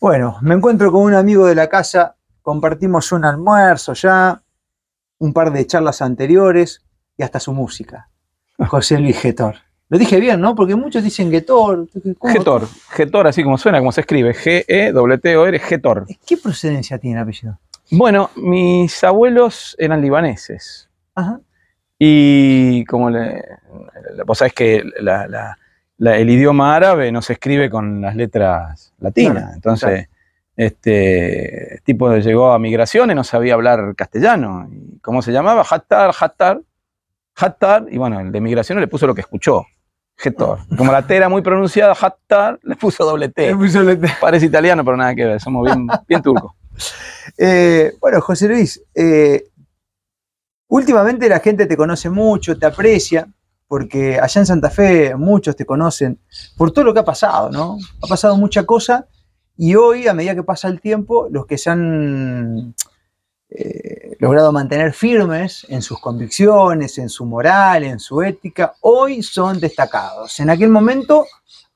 Bueno, me encuentro con un amigo de la casa, compartimos un almuerzo ya, un par de charlas anteriores y hasta su música. José Luis Getor. Lo dije bien, ¿no? Porque muchos dicen Getor. ¿Cómo? Getor, Getor, así como suena, como se escribe, G-E-T-O-R, Getor. ¿Qué procedencia tiene el apellido? Bueno, mis abuelos eran libaneses. Ajá. Y como le, vos sabés que la- la- la- el idioma árabe no se escribe con las letras latinas. Claro, Entonces, este tipo llegó a migraciones, no sabía hablar castellano. Y ¿Cómo se llamaba? Hattar, Hattar, Hattar. Y bueno, el de migraciones le puso lo que escuchó. Getor. Como la T era muy pronunciada, Hattar, le puso doble T. Parece italiano, pero nada que ver, somos bien, bien turcos. Eh, bueno, José Luis, eh, últimamente la gente te conoce mucho, te aprecia, porque allá en Santa Fe muchos te conocen por todo lo que ha pasado, ¿no? Ha pasado mucha cosa y hoy, a medida que pasa el tiempo, los que se han eh, logrado mantener firmes en sus convicciones, en su moral, en su ética, hoy son destacados. En aquel momento,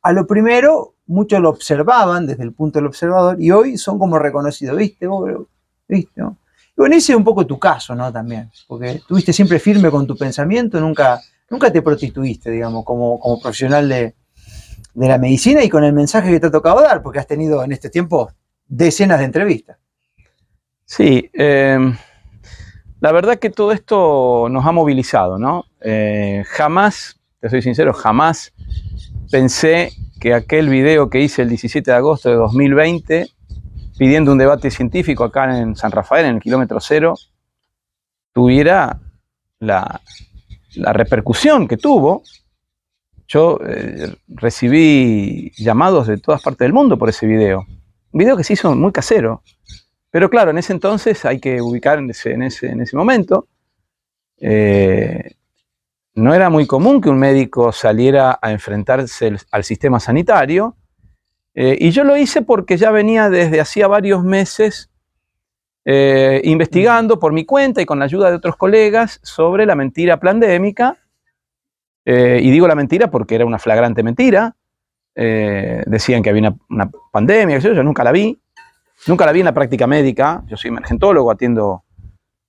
a lo primero, muchos lo observaban desde el punto del observador y hoy son como reconocidos, ¿viste? Vos, ¿Viste? no? Y bueno, ese es un poco tu caso, ¿no? También, porque estuviste siempre firme con tu pensamiento, nunca, nunca te prostituiste, digamos, como, como profesional de, de la medicina y con el mensaje que te ha tocado dar, porque has tenido en este tiempo decenas de entrevistas. Sí, eh, la verdad que todo esto nos ha movilizado, ¿no? Eh, jamás, te soy sincero, jamás pensé que aquel video que hice el 17 de agosto de 2020, pidiendo un debate científico acá en San Rafael, en el kilómetro cero, tuviera la, la repercusión que tuvo. Yo eh, recibí llamados de todas partes del mundo por ese video. Un video que se hizo muy casero. Pero claro, en ese entonces hay que ubicar en ese, en ese, en ese momento. eh, no era muy común que un médico saliera a enfrentarse al sistema sanitario. eh, y yo lo hice porque ya venía desde hacía varios meses eh, investigando por mi cuenta y con la ayuda de otros colegas sobre la mentira pandémica. Eh, y digo la mentira porque era una flagrante mentira. Eh, decían que había una, una pandemia, yo, yo nunca la vi. Nunca la vi en la práctica médica. Yo soy emergentólogo, atiendo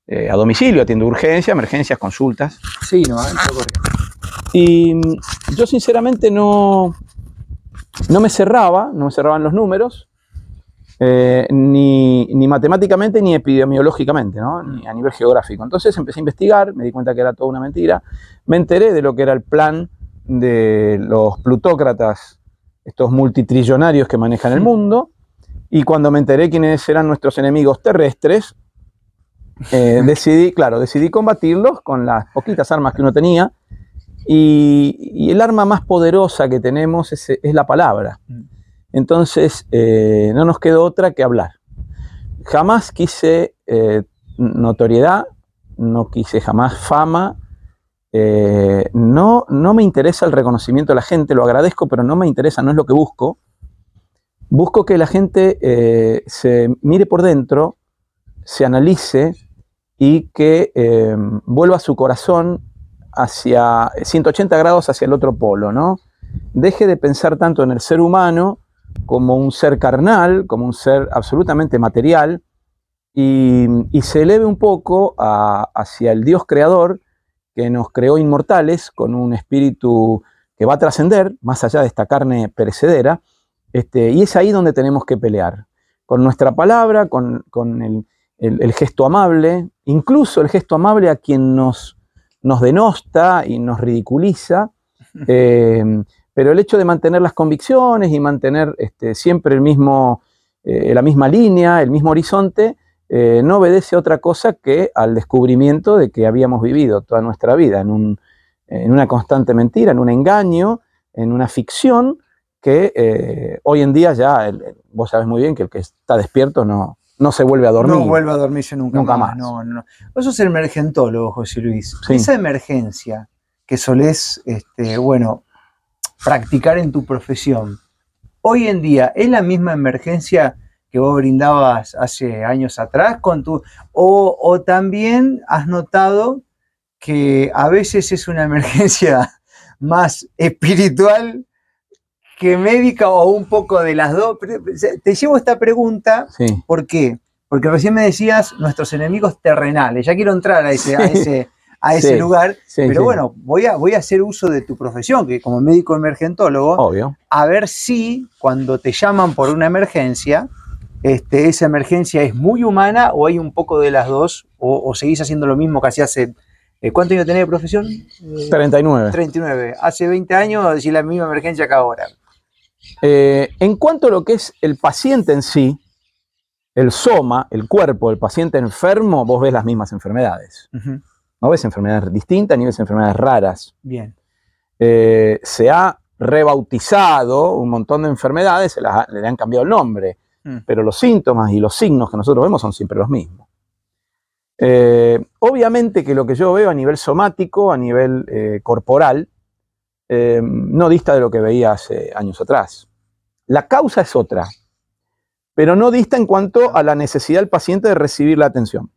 a domicilio, atiendo urgencia, emergencias, consultas. Sí, no. Y mm, yo sinceramente no, no me cerraba, no me cerraban los números, eh, ni, ni matemáticamente ni epidemiológicamente, ¿no? ni a nivel geográfico. Entonces empecé a investigar, me di cuenta que era toda una mentira, me enteré de lo que era el plan de los plutócratas, estos multitrillonarios que manejan el mundo, y cuando me enteré quiénes eran nuestros enemigos terrestres, eh, decidí, claro, decidí combatirlos con las poquitas armas que uno tenía, y, y el arma más poderosa que tenemos es, es la palabra. Entonces, eh, no nos quedó otra que hablar. Jamás quise eh, notoriedad, no quise jamás fama, eh, no, no me interesa el reconocimiento de la gente, lo agradezco, pero no me interesa, no es lo que busco. Busco que la gente se mire por dentro, se analice y que vuelva su corazón hacia 180 grados hacia el otro polo, ¿no? Deje de pensar tanto en el ser humano como un ser carnal, como un ser absolutamente material, y, y se eleve un poco a- hacia el Dios creador que nos creó inmortales con un espíritu que va a trascender más allá de esta carne perecedera, este, y es ahí donde tenemos que pelear, con nuestra palabra, con, con el, el- el gesto amable, incluso el gesto amable a quien nos, nos denosta y nos ridiculiza, eh, pero el hecho de mantener las convicciones y mantener este, siempre el mismo, eh, la misma línea, el mismo horizonte, eh, no obedece a otra cosa que al descubrimiento de que habíamos vivido toda nuestra vida en, un- en una constante mentira, en un engaño, en una ficción que eh, hoy en día ya, el- vos sabés muy bien que el que está despierto no, no se vuelve a dormir. No vuelve a dormirse nunca, Nunca más. más. No, no. Vos sos emergentólogo, José Luis. Sí. Esa emergencia que solés, este, bueno, practicar en tu profesión, hoy en día, ¿es la misma emergencia que vos brindabas hace años atrás con tu. O, o también has notado que a veces es una emergencia más espiritual que médica o un poco de las dos. Te llevo esta pregunta, Sí. ¿por qué? Porque recién me decías nuestros enemigos terrenales. Ya quiero entrar a ese, a Sí. ese, a ese Sí. lugar, Sí, pero sí. bueno, voy a, voy a hacer uso de tu profesión, que como médico emergentólogo, Obvio. a ver si cuando te llaman por una emergencia, este, esa emergencia es muy humana o hay un poco de las dos, o, o seguís haciendo lo mismo que hacías hace... eh, ¿Cuánto años tenés de profesión? Eh, 39. 39. Hace 20 años decís la misma emergencia que ahora. Eh, en cuanto a lo que es el paciente en sí, el soma, el cuerpo del paciente enfermo, vos ves las mismas enfermedades. No ves enfermedades distintas ni ves enfermedades raras. Bien. Eh, se ha rebautizado un montón de enfermedades, se las ha- le han cambiado el nombre, Mm. pero los síntomas y los signos que nosotros vemos son siempre los mismos. Eh, obviamente que lo que yo veo a nivel somático, a nivel eh, corporal, eh, no dista de lo que veía hace años atrás. La causa es otra, pero no dista en cuanto a la necesidad del paciente de recibir la atención.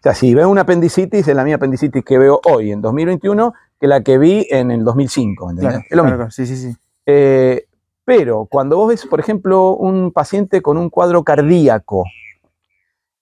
O sea, si veo una apendicitis, es la misma apendicitis que veo hoy, en 2021, que la que vi en el 2005. ¿me entendés? Claro, es lo claro, mismo. claro. Sí, sí, sí. Eh, pero cuando vos ves, por ejemplo, un paciente con un cuadro cardíaco,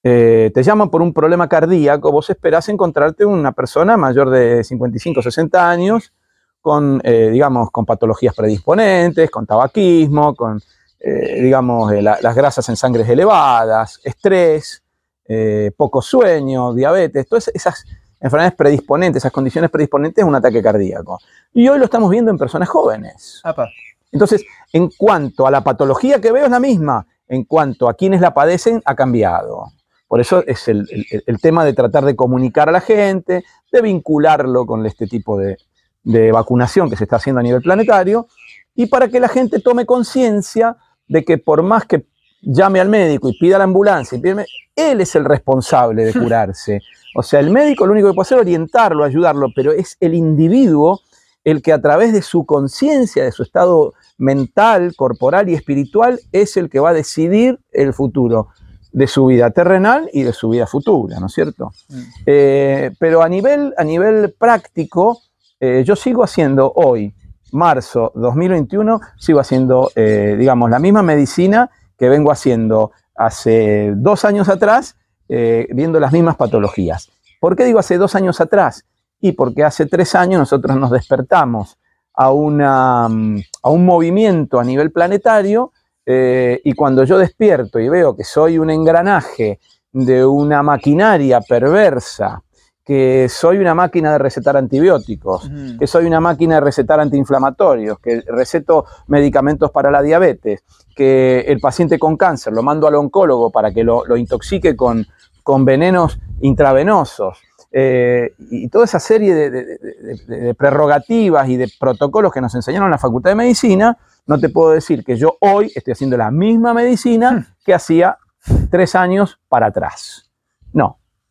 eh, te llaman por un problema cardíaco, vos esperás encontrarte una persona mayor de 55, 60 años, con, eh, digamos, con patologías predisponentes, con tabaquismo, con, eh, digamos, la- las grasas en sangre elevadas, estrés, eh, poco sueño, diabetes, todas esas enfermedades predisponentes, esas condiciones predisponentes a un ataque cardíaco. Y hoy lo estamos viendo en personas jóvenes. Apa. Entonces, en cuanto a la patología que veo es la misma, en cuanto a quienes la padecen ha cambiado. Por eso es el, el- el tema de tratar de comunicar a la gente, de vincularlo con este tipo de, de vacunación que se está haciendo a nivel planetario, y para que la gente tome conciencia de que por más que llame al médico y pida la ambulancia, y él es el responsable de curarse. O sea, el médico lo único que puede hacer es orientarlo, ayudarlo, pero es el individuo el que a través de su conciencia, de su estado mental, corporal y espiritual, es el que va a decidir el futuro de su vida terrenal y de su vida futura, ¿no es cierto? Mm. Eh, pero a nivel, a nivel práctico, eh, yo sigo haciendo hoy, marzo 2021, sigo haciendo, eh, digamos, la misma medicina que vengo haciendo hace dos años atrás, eh, viendo las mismas patologías. ¿Por qué digo hace dos años atrás? Y porque hace tres años nosotros nos despertamos a, una, mm, a un movimiento a nivel planetario eh, y cuando yo despierto y veo que soy un engranaje de una maquinaria perversa, que soy una máquina de recetar antibióticos, que soy una máquina de recetar antiinflamatorios, que receto medicamentos para la diabetes, que el paciente con cáncer lo mando al oncólogo para que lo, lo intoxique con, con venenos intravenosos. eh, y toda esa serie de, de- de- de- de prerrogativas y de protocolos que nos enseñaron en la Facultad de Medicina, no te puedo decir que yo hoy estoy haciendo la misma medicina que hacía tres años para atrás.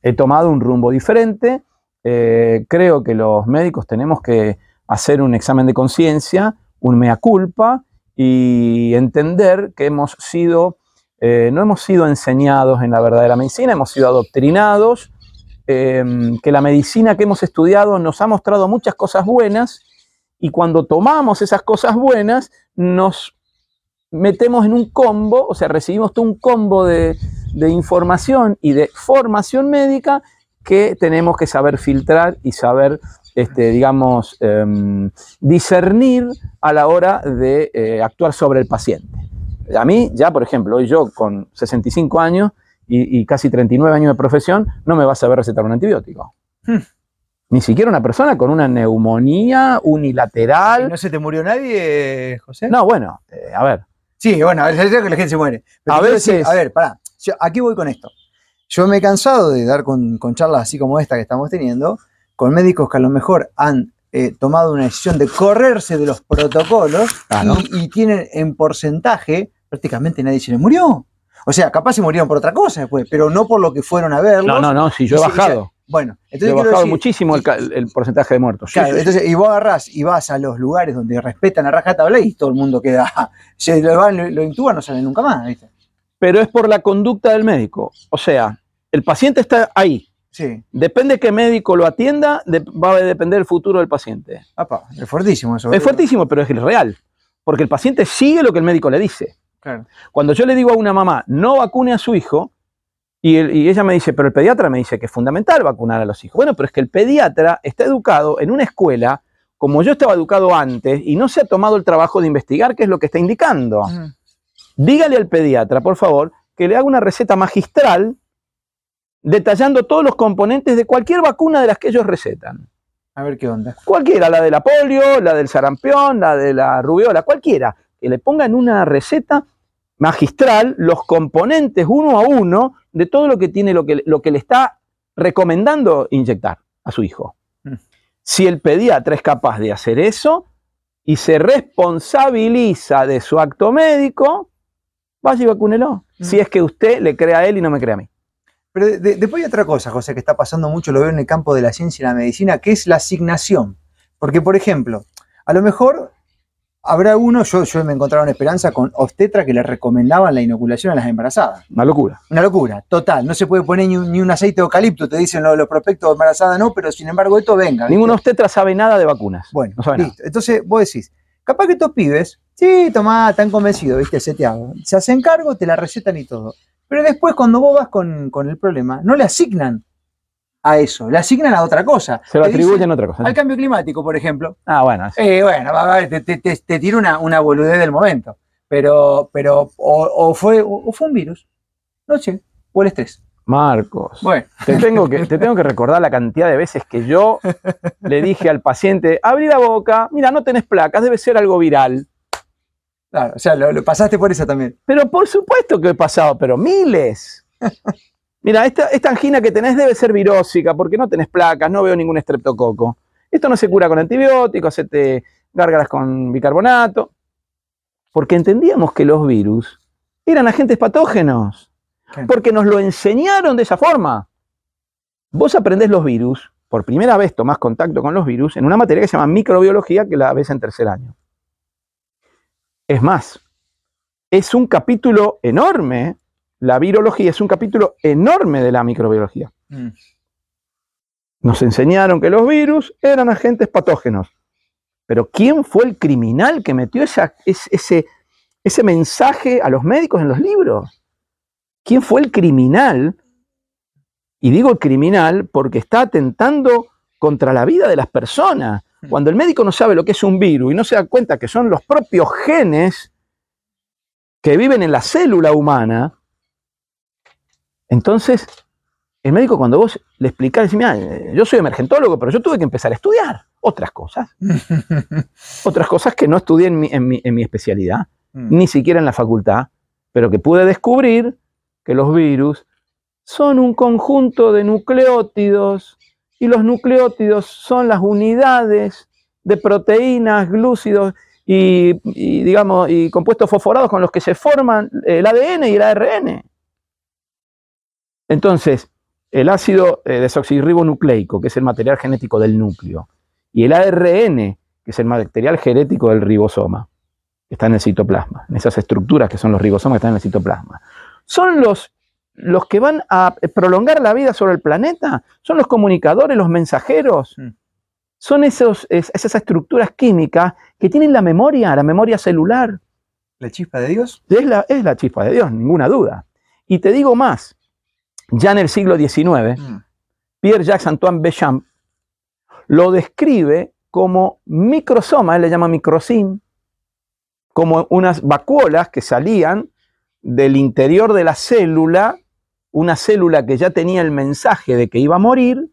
He tomado un rumbo diferente. eh, creo que los médicos tenemos que hacer un examen de conciencia, un mea culpa y entender que hemos sido, eh, no hemos sido enseñados en la verdadera medicina, hemos sido adoctrinados, eh, que la medicina que hemos estudiado nos ha mostrado muchas cosas buenas y cuando tomamos esas cosas buenas nos metemos en un combo, o sea, recibimos todo un combo de, de información y de formación médica que tenemos que saber filtrar y saber, este, digamos, em, discernir a la hora de eh, actuar sobre el paciente. A mí, ya por ejemplo, hoy yo con 65 años y, y casi 39 años de profesión, no me va a saber recetar un antibiótico. Hmm. Ni siquiera una persona con una neumonía ¿Y unilateral. ¿No se te murió nadie, José? No, bueno, eh, a ver. Sí, bueno, a veces que la gente se muere. Pero A veces- decir, a ver, pará. Yo- aquí voy con esto. Yo me he cansado de dar con, con charlas así como esta que estamos teniendo, con médicos que a lo mejor han eh, tomado una decisión de correrse de los protocolos Claro. y, y tienen en porcentaje, prácticamente nadie se le murió. O sea, capaz se murieron por otra cosa después, pero no por lo que fueron a verlos. No, no, no, si yo he bajado. Bueno, entonces quiero bajado decir- muchísimo el, porcentaje de muertos. Claro, sí, entonces, y vos agarrás y vas a los lugares donde respetan a rajatabla y todo el mundo queda. Se lo, van, lo, intuban, no salen nunca más, ¿viste? Pero es por la conducta del médico. O sea, el paciente está ahí. Sí. Depende qué médico lo atienda, de- va a depender el futuro del paciente. Apa, es fuertísimo eso. Es fuertísimo, pero es real. porque el paciente sigue lo que el médico le dice. Claro. Cuando yo le digo a una mamá, no vacune a su hijo, y, el- y ella me dice, pero el pediatra me dice que es fundamental vacunar a los hijos. Bueno, pero es que el pediatra está educado en una escuela como yo estaba educado antes y no se ha tomado el trabajo de investigar qué es lo que está indicando. Dígale al pediatra, por favor, que le haga una receta magistral detallando todos los componentes de cualquier vacuna de las que ellos recetan. A ver qué onda. Cualquiera, la de la polio, la del sarampión, la de la rubiola, cualquiera. Que le ponga en una receta magistral los componentes uno a uno de todo lo que tiene, lo que, lo que le está recomendando inyectar a su hijo. Mm. Si el pediatra es capaz de hacer eso y se responsabiliza de su acto médico, vaya y vacúnelo. Mm. Si es que usted le cree a él y no me cree a mí. Pero de- de- después hay otra cosa, José, que está pasando mucho, lo veo en el campo de la ciencia y la medicina, que es la asignación. Porque, por ejemplo, a lo mejor habrá uno, yo, yo me encontraba en Esperanza con obstetra que le recomendaban la inoculación a las embarazadas. Una locura. Una locura, total. No se puede poner ni un, ni un aceite de eucalipto, te dicen los, los prospectos de embarazada, no, pero sin embargo esto venga. Ningún obstetra sabe nada de vacunas. Bueno, No sabe nada. listo. Entonces vos decís, capaz que estos pibes, sí, tomá, están convencidos, viste, seteado. Se hacen cargo, te la recetan y todo. Pero después cuando vos vas con, con el problema, no le asignan a eso, le asignan a otra cosa. Se lo Te dicen, atribuyen a otra cosa. Al cambio climático, por ejemplo. Ah, bueno. sí. Eh, bueno, te, te, te, te tiro una, una boludez del momento. Pero, pero, o, o fue, o fue un virus. No sé. O el estrés. Marcos. Bueno, Te tengo, que, te tengo que recordar la cantidad de veces que yo le dije al paciente, abrí la boca, mira, no tenés placas, debe ser algo viral. claro, o sea, lo, lo pasaste por eso también. Pero por supuesto que he pasado, pero miles. Mira, esta, esta angina que tenés debe ser virósica, porque no tenés placas, no veo ningún estreptococo. Esto no se cura con antibióticos, se te gárgaras con bicarbonato. Porque entendíamos que los virus eran agentes patógenos. Porque nos lo enseñaron de esa forma. Vos aprendés los virus, por primera vez tomás contacto con los virus en una materia que se llama microbiología, que la ves en tercer año. Es más, es un capítulo enorme, la virología es un capítulo enorme de la microbiología. Mm. Nos enseñaron que los virus eran agentes patógenos. Pero ¿quién fue el criminal que metió esa- es- ese, ese mensaje a los médicos en los libros? ¿Quién fue el criminal? Y digo el criminal porque está atentando contra la vida de las personas. Cuando el médico no sabe lo que es un virus y no se da cuenta que son los propios genes que viven en la célula humana, entonces el médico cuando vos le explicás, dice, mira, eh, yo soy emergentólogo, pero yo tuve que empezar a estudiar otras cosas, otras cosas que no estudié en mi, en mi- en mi especialidad, Mm. ni siquiera en la facultad, pero que pude descubrir que los virus son un conjunto de nucleótidos y los nucleótidos son las unidades de proteínas, glúcidos y, y, digamos, y compuestos fosforados con los que se forman el ADN y el ARN. Entonces, el ácido eh, desoxirribonucleico, que es el material genético del núcleo, y el ARN, que es el material genético del ribosoma, que está en el citoplasma, en esas estructuras que son los ribosomas que están en el citoplasma, son los, los que van a prolongar la vida sobre el planeta, son los comunicadores, los mensajeros, Mm. son esos, es- esas estructuras químicas que tienen la memoria, la memoria celular. ¿La chispa de Dios? Es la, es la chispa de Dios, ninguna duda. Y te digo más, ya en el siglo XIX, Mm. Pierre-Jacques Antoine Béchamp lo describe como microsoma, él le llama microsim, como unas vacuolas que salían del interior de la célula, una célula que ya tenía el mensaje de que iba a morir,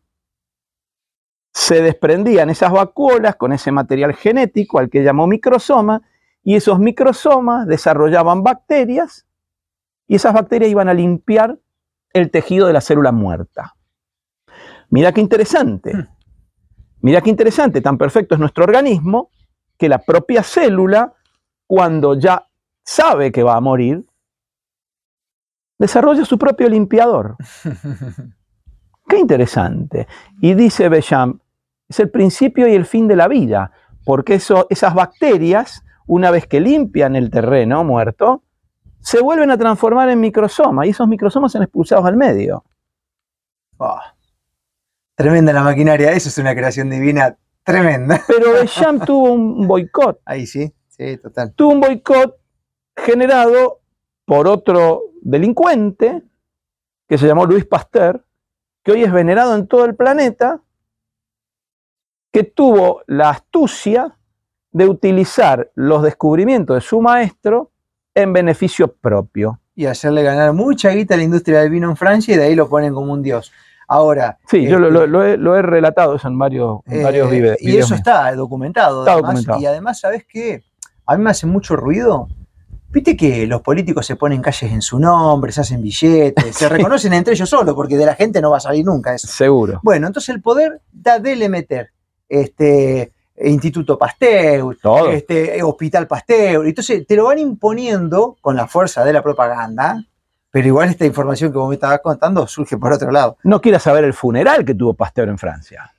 se desprendían esas vacuolas con ese material genético al que llamó microsoma, y esos microsomas desarrollaban bacterias, y esas bacterias iban a limpiar el tejido de la célula muerta. Mira qué interesante. Hmm. Mira qué interesante, tan perfecto es nuestro organismo que la propia célula, cuando ya sabe que va a morir, desarrolla su propio limpiador. Qué interesante. Y dice Bechamp, es el principio y el fin de la vida, porque eso- esas bacterias, una vez que limpian el terreno muerto, se vuelven a transformar en microsomas y esos microsomas son expulsados al medio. Ah. Tremenda la maquinaria, eso es una creación divina tremenda. Pero Bechamp tuvo un boicot. Ahí sí. Sí, total. tuvo un boicot generado por otro delincuente que se llamó Luis Pasteur, que hoy es venerado en todo el planeta, que tuvo la astucia de utilizar los descubrimientos de su maestro en beneficio propio. Y hacerle ganar mucha guita a la industria del vino en Francia y de ahí lo ponen como un dios. Ahora. Sí, yo lo, este, lo- lo he, lo he relatado eso en varios, en Eh, varios y videos eso míos. está documentado. Está además, documentado. Y además, ¿sabes qué? A mí me hace mucho ruido. Viste que los políticos se ponen calles en su nombre, se hacen billetes, se reconocen entre ellos solos, porque de la gente no va a salir nunca eso. Seguro. Bueno, entonces el poder da dele meter. Este, Instituto Pasteur, Todo. este, Hospital Pasteur. Entonces te lo van imponiendo con la fuerza de la propaganda, pero igual esta información que vos me estabas contando surge por otro lado. No quieras saber el funeral que tuvo Pasteur en Francia.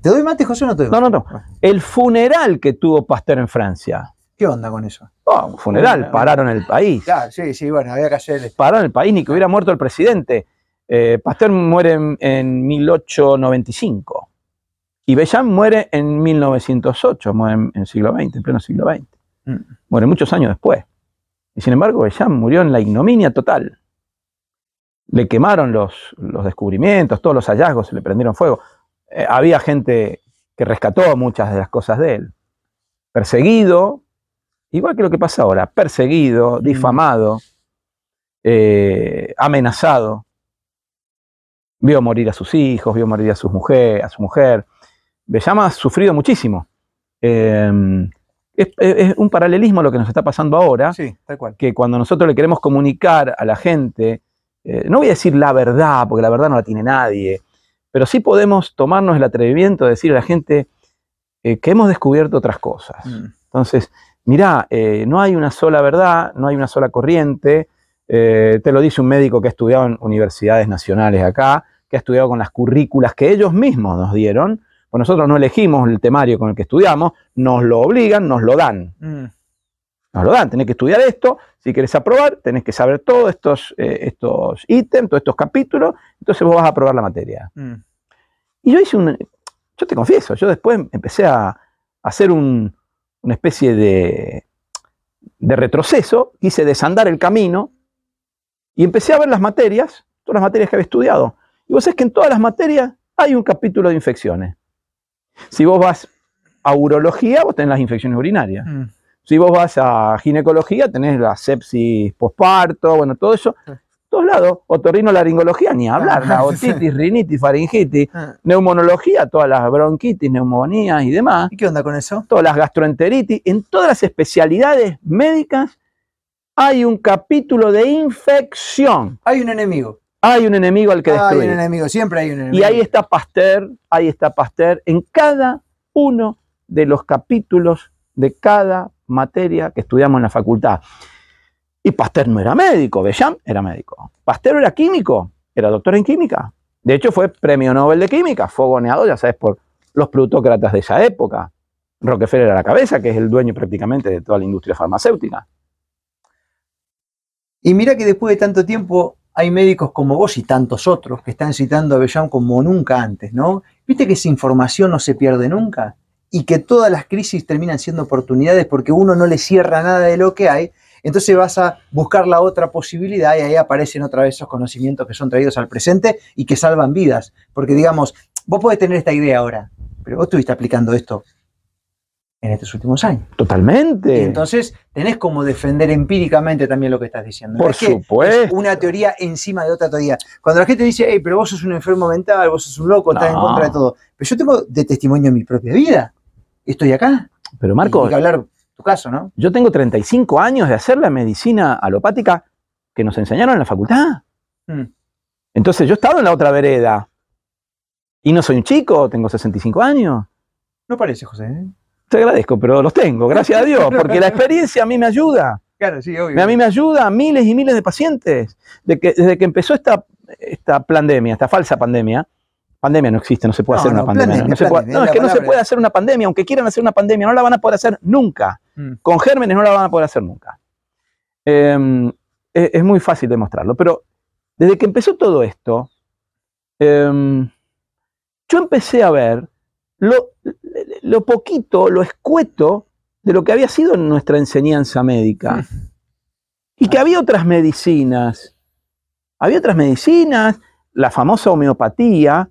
¿Te doy mate, José, o no te doy? No, no, no. El funeral que tuvo Pasteur en Francia. ¿Qué onda con eso? Oh, un funeral, Bueno. pararon el país. Claro, sí, sí, bueno, había que hacer. Pararon el país, ni que hubiera muerto el presidente. Eh, Pasteur muere en, en 1895 y Bellam muere en 1908, muere en, el siglo XX, en pleno siglo XX. Mm. Muere muchos años después. Y sin embargo, Bellam murió en la ignominia total. Le quemaron los, los descubrimientos, todos los hallazgos, se le prendieron fuego. Eh, había gente que rescató muchas de las cosas de él. Perseguido, igual que lo que pasa ahora, perseguido, difamado, eh, amenazado. Vio morir a sus hijos, vio morir a, sus mujer, a su mujer. Bellama ha sufrido muchísimo. Eh, es, es un paralelismo a lo que nos está pasando ahora, Sí, tal cual. que cuando nosotros le queremos comunicar a la gente, eh, no voy a decir la verdad, porque la verdad no la tiene nadie, pero sí podemos tomarnos el atrevimiento de decir a la gente eh, que hemos descubierto otras cosas. Mm. Entonces, mirá, eh, no hay una sola verdad, no hay una sola corriente. te lo dice un médico que ha estudiado en universidades nacionales acá, que ha estudiado con las currículas que ellos mismos nos dieron. Pues nosotros no elegimos el temario con el que estudiamos, nos lo obligan, nos lo dan. Mm. Nos lo dan, tenés que estudiar esto, si querés aprobar, tenés que saber todos estos, eh, estos ítems, todos estos capítulos, entonces vos vas a aprobar la materia. Mm. Y yo hice un, yo te confieso, yo después empecé a, a hacer un- una especie de, de retroceso, quise desandar el camino y empecé a ver las materias, todas las materias que había estudiado. Y vos sabés que en todas las materias hay un capítulo de infecciones. Si vos vas a urología, vos tenés las infecciones urinarias. Mm. Si vos vas a ginecología, tenés la sepsis posparto, bueno, todo eso. Sí. Todos lados, otorrinolaringología, ni hablar, la Ah, otitis, rinitis, faringitis, Ah. neumonología, todas las bronquitis, neumonías y demás, ¿Y qué onda con eso? todas las gastroenteritis, en todas las especialidades médicas hay un capítulo de infección. Hay un enemigo. Hay un enemigo al que Hay un destruir. enemigo, siempre hay un enemigo. Y ahí está Pasteur, ahí está Pasteur en cada uno de los capítulos de cada materia que estudiamos en la facultad. Y Pasteur no era médico, Bellam era médico. Pasteur era químico, era doctor en química. De hecho, fue premio Nobel de Química, fogoneado, ya sabes, por los plutócratas de esa época. Rockefeller a la cabeza, que es el dueño prácticamente de toda la industria farmacéutica. Y mira que después de tanto tiempo hay médicos como vos y tantos otros que están citando a Bellán como nunca antes, ¿no? ¿Viste que esa información no se pierde nunca? Y que todas las crisis terminan siendo oportunidades porque uno no le cierra nada de lo que hay, entonces vas a buscar la otra posibilidad y ahí aparecen otra vez esos conocimientos que son traídos al presente y que salvan vidas. Porque digamos, vos podés tener esta idea ahora, pero vos estuviste aplicando esto en estos últimos años. Totalmente. Y entonces tenés como defender empíricamente también lo que estás diciendo. No Por es supuesto. es una teoría encima de otra teoría. Cuando la gente dice, hey, pero vos sos un enfermo mental, vos sos un loco, estás en No. contra de todo. Pero yo tengo de testimonio en mi propia vida. Estoy acá. Pero Marco, hay que hablar tu caso, ¿no? Yo tengo 35 años de hacer la medicina alopática que nos enseñaron en la facultad. Mm. Entonces yo he estado en la otra vereda. Y no soy un chico, tengo 65 años. No parece, José. ¿eh? Te agradezco, pero los tengo, gracias a Dios, porque la experiencia a mí me ayuda. Claro, sí, obvio. A mí me ayuda a miles y miles de pacientes. De que, desde que empezó esta, esta pandemia, esta falsa pandemia, pandemia no existe, no se puede No, hacer no, una pandemia. no, se puede- pandemia, no, es que no se puede hacer una pandemia, aunque quieran hacer una pandemia, no la van a poder hacer nunca. Mm. Con gérmenes no la van a poder hacer nunca. Eh, es, es muy fácil demostrarlo, pero desde que empezó todo esto, eh, yo empecé a ver lo, lo poquito, lo escueto de lo que había sido nuestra enseñanza médica. Y que había otras medicinas. Había otras medicinas, la famosa homeopatía,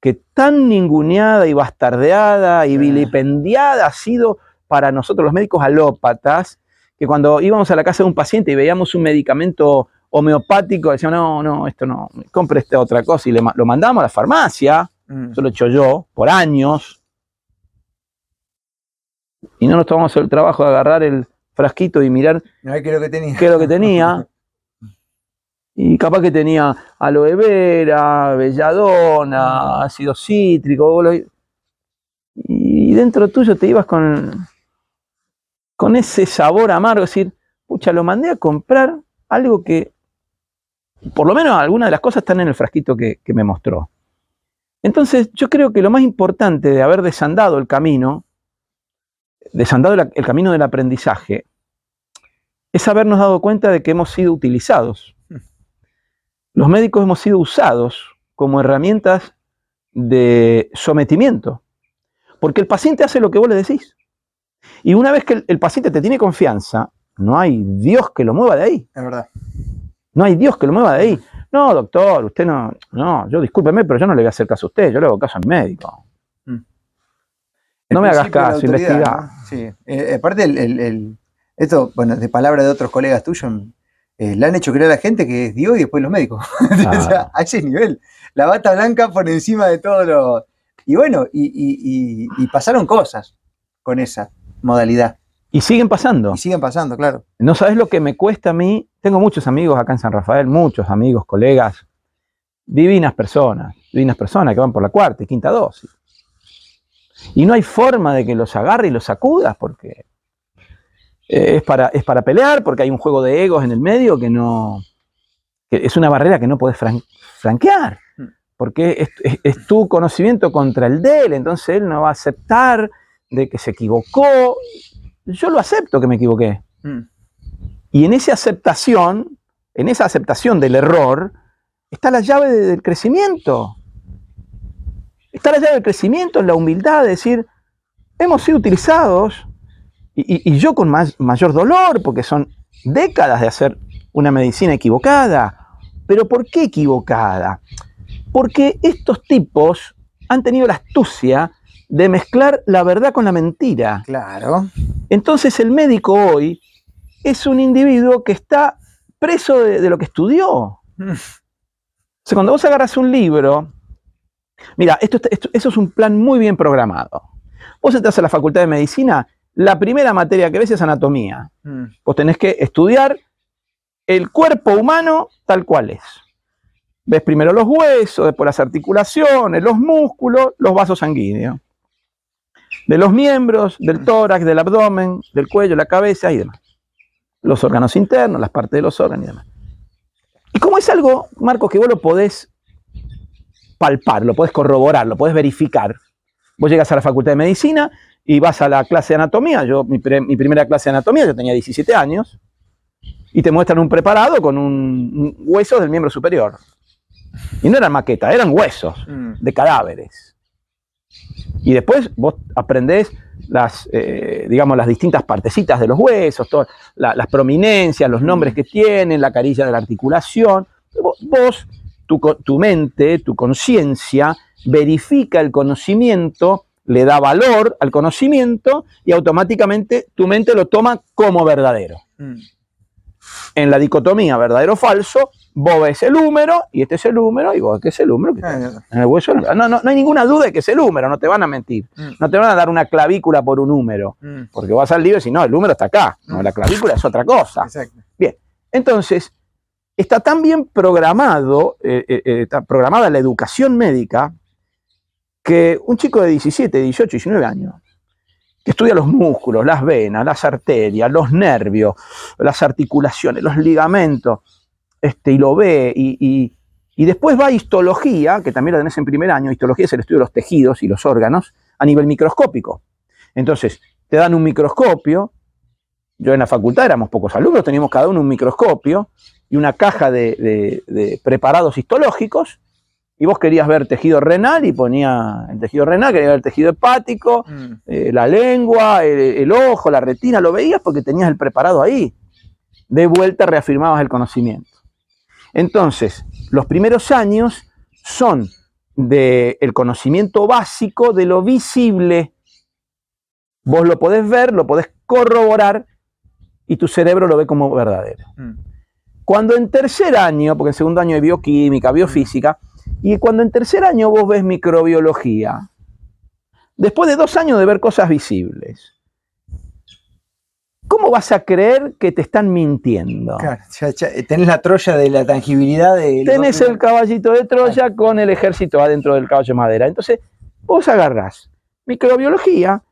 que tan ninguneada y bastardeada y vilipendiada ha sido para nosotros los médicos alópatas, que cuando íbamos a la casa de un paciente y veíamos un medicamento homeopático, decíamos, no, no, esto no, compre esta otra cosa y le, lo mandamos a la farmacia, Mm. eso lo he hecho yo, por años, y no nos tomamos el trabajo de agarrar el frasquito y mirar No hay que lo que tenía. qué es lo que tenía. Y capaz que tenía aloe vera, belladona, ácido cítrico. lo- Y dentro tuyo te ibas con, con ese sabor amargo, es decir, pucha, lo mandé a comprar algo que, por lo menos algunas de las cosas están en el frasquito que, que me mostró. Entonces, yo creo que lo más importante de haber desandado el camino, desandado el camino del aprendizaje, es habernos dado cuenta de que hemos sido utilizados. Los médicos hemos sido usados como herramientas de sometimiento, porque el paciente hace lo que vos le decís. Y una vez que el, el paciente te tiene confianza, no hay Dios que lo mueva de ahí. Es verdad. No hay Dios que lo mueva de ahí. No, doctor, usted no, no, yo discúlpeme, pero yo no le voy a hacer caso a usted, yo le hago caso a mi médico. Mm. No me hagas caso, investiga. ¿no? Sí. Eh, aparte, el, el- el- esto, bueno, de palabra de otros colegas tuyos, eh, le han hecho creer a la gente que es Dios y después los médicos. o sea, a ese nivel. La bata blanca por encima de todo lo. Y bueno, y, y- y- y pasaron cosas con esa modalidad. Y siguen pasando. Y siguen pasando, claro. No sabes lo que me cuesta a mí. Tengo muchos amigos acá en San Rafael, muchos amigos, colegas, divinas personas, divinas personas que van por la cuarta y quinta dosis. Y no hay forma de que los agarre y los sacudas porque es para, es para pelear, porque hay un juego de egos en el medio que no. que es una barrera que no puedes fran- franquear. Mm. Porque es, es- es tu conocimiento contra el de él, entonces él no va a aceptar de que se equivocó. Yo lo acepto que me equivoqué. Mm. Y en esa aceptación, en esa aceptación del error, está la llave de- del crecimiento. Está la llave del crecimiento, en la humildad de decir, hemos sido utilizados, y, y- y yo con más- mayor dolor, porque son décadas de hacer una medicina equivocada. Pero ¿por qué equivocada? Porque estos tipos han tenido la astucia de mezclar la verdad con la mentira. Claro. Entonces el médico hoy es un individuo que está preso de, de lo que estudió. Mm. O sea, cuando vos agarras un libro, mira, esto- eso es un plan muy bien programado. Vos entras a la facultad de medicina, la primera materia que ves es anatomía. Mm. Vos tenés que estudiar el cuerpo humano tal cual es. Ves primero los huesos, después las articulaciones, los músculos, los vasos sanguíneos. De los miembros, del tórax, del abdomen, del cuello, la cabeza y demás. Los órganos internos, las partes de los órganos y demás. Y como es algo, Marcos, que vos lo podés palpar, lo podés corroborar, lo podés verificar. Vos llegas a la facultad de medicina y vas a la clase de anatomía. Yo, mi, pre- mi primera clase de anatomía, yo tenía 17 años, y te muestran un preparado con un, un hueso del miembro superior. Y no eran maquetas, eran huesos Mm. de cadáveres. Y después vos aprendés las, eh, digamos, las distintas partecitas de los huesos, todas la- las prominencias, los nombres que tienen, la carilla de la articulación. Vos, tu mente, tu conciencia, verifica el conocimiento, le da valor al conocimiento y automáticamente tu mente lo toma como verdadero. Mm. En la dicotomía verdadero-falso, vos ves el húmero y este es el húmero y vos que es el húmero. que Ah, en el hueso. No, no, no hay ninguna duda de que es el húmero, no te van a mentir. Mm. No te van a dar una clavícula por un húmero. Mm. Porque vas al libro y si no, el húmero está acá. No, Mm. la clavícula es otra cosa. Exacto. Entonces, está tan bien programado, eh, eh, eh, está programada la educación médica, que un chico de 17, 18, 19 años, que estudia los músculos, las venas, las arterias, los nervios, las articulaciones, los ligamentos, este, y lo ve, y, y- y después va a histología, que también la tenés en primer año, histología es el estudio de los tejidos y los órganos a nivel microscópico. Entonces, te dan un microscopio, yo en la facultad éramos pocos alumnos, teníamos cada uno un microscopio y una caja de, de- de preparados histológicos, y vos querías ver tejido renal y ponía el tejido renal, querías ver el tejido hepático, Mm. eh, la lengua, el, el ojo, la retina, lo veías porque tenías el preparado ahí. De vuelta reafirmabas el conocimiento. Entonces, los primeros años son del conocimiento básico de lo visible. Vos lo podés ver, lo podés corroborar y tu cerebro lo ve como verdadero. Mm. Cuando en tercer año, porque en segundo año hay bioquímica, biofísica, y cuando en tercer año vos ves microbiología, después de dos años de ver cosas visibles, ¿cómo vas a creer que te están mintiendo? Claro, ya- ya, eh, tenés la troya de la tangibilidad de. Tenés el caballito de Troya con el ejército adentro del caballo de madera. Entonces, vos agarrás microbiología,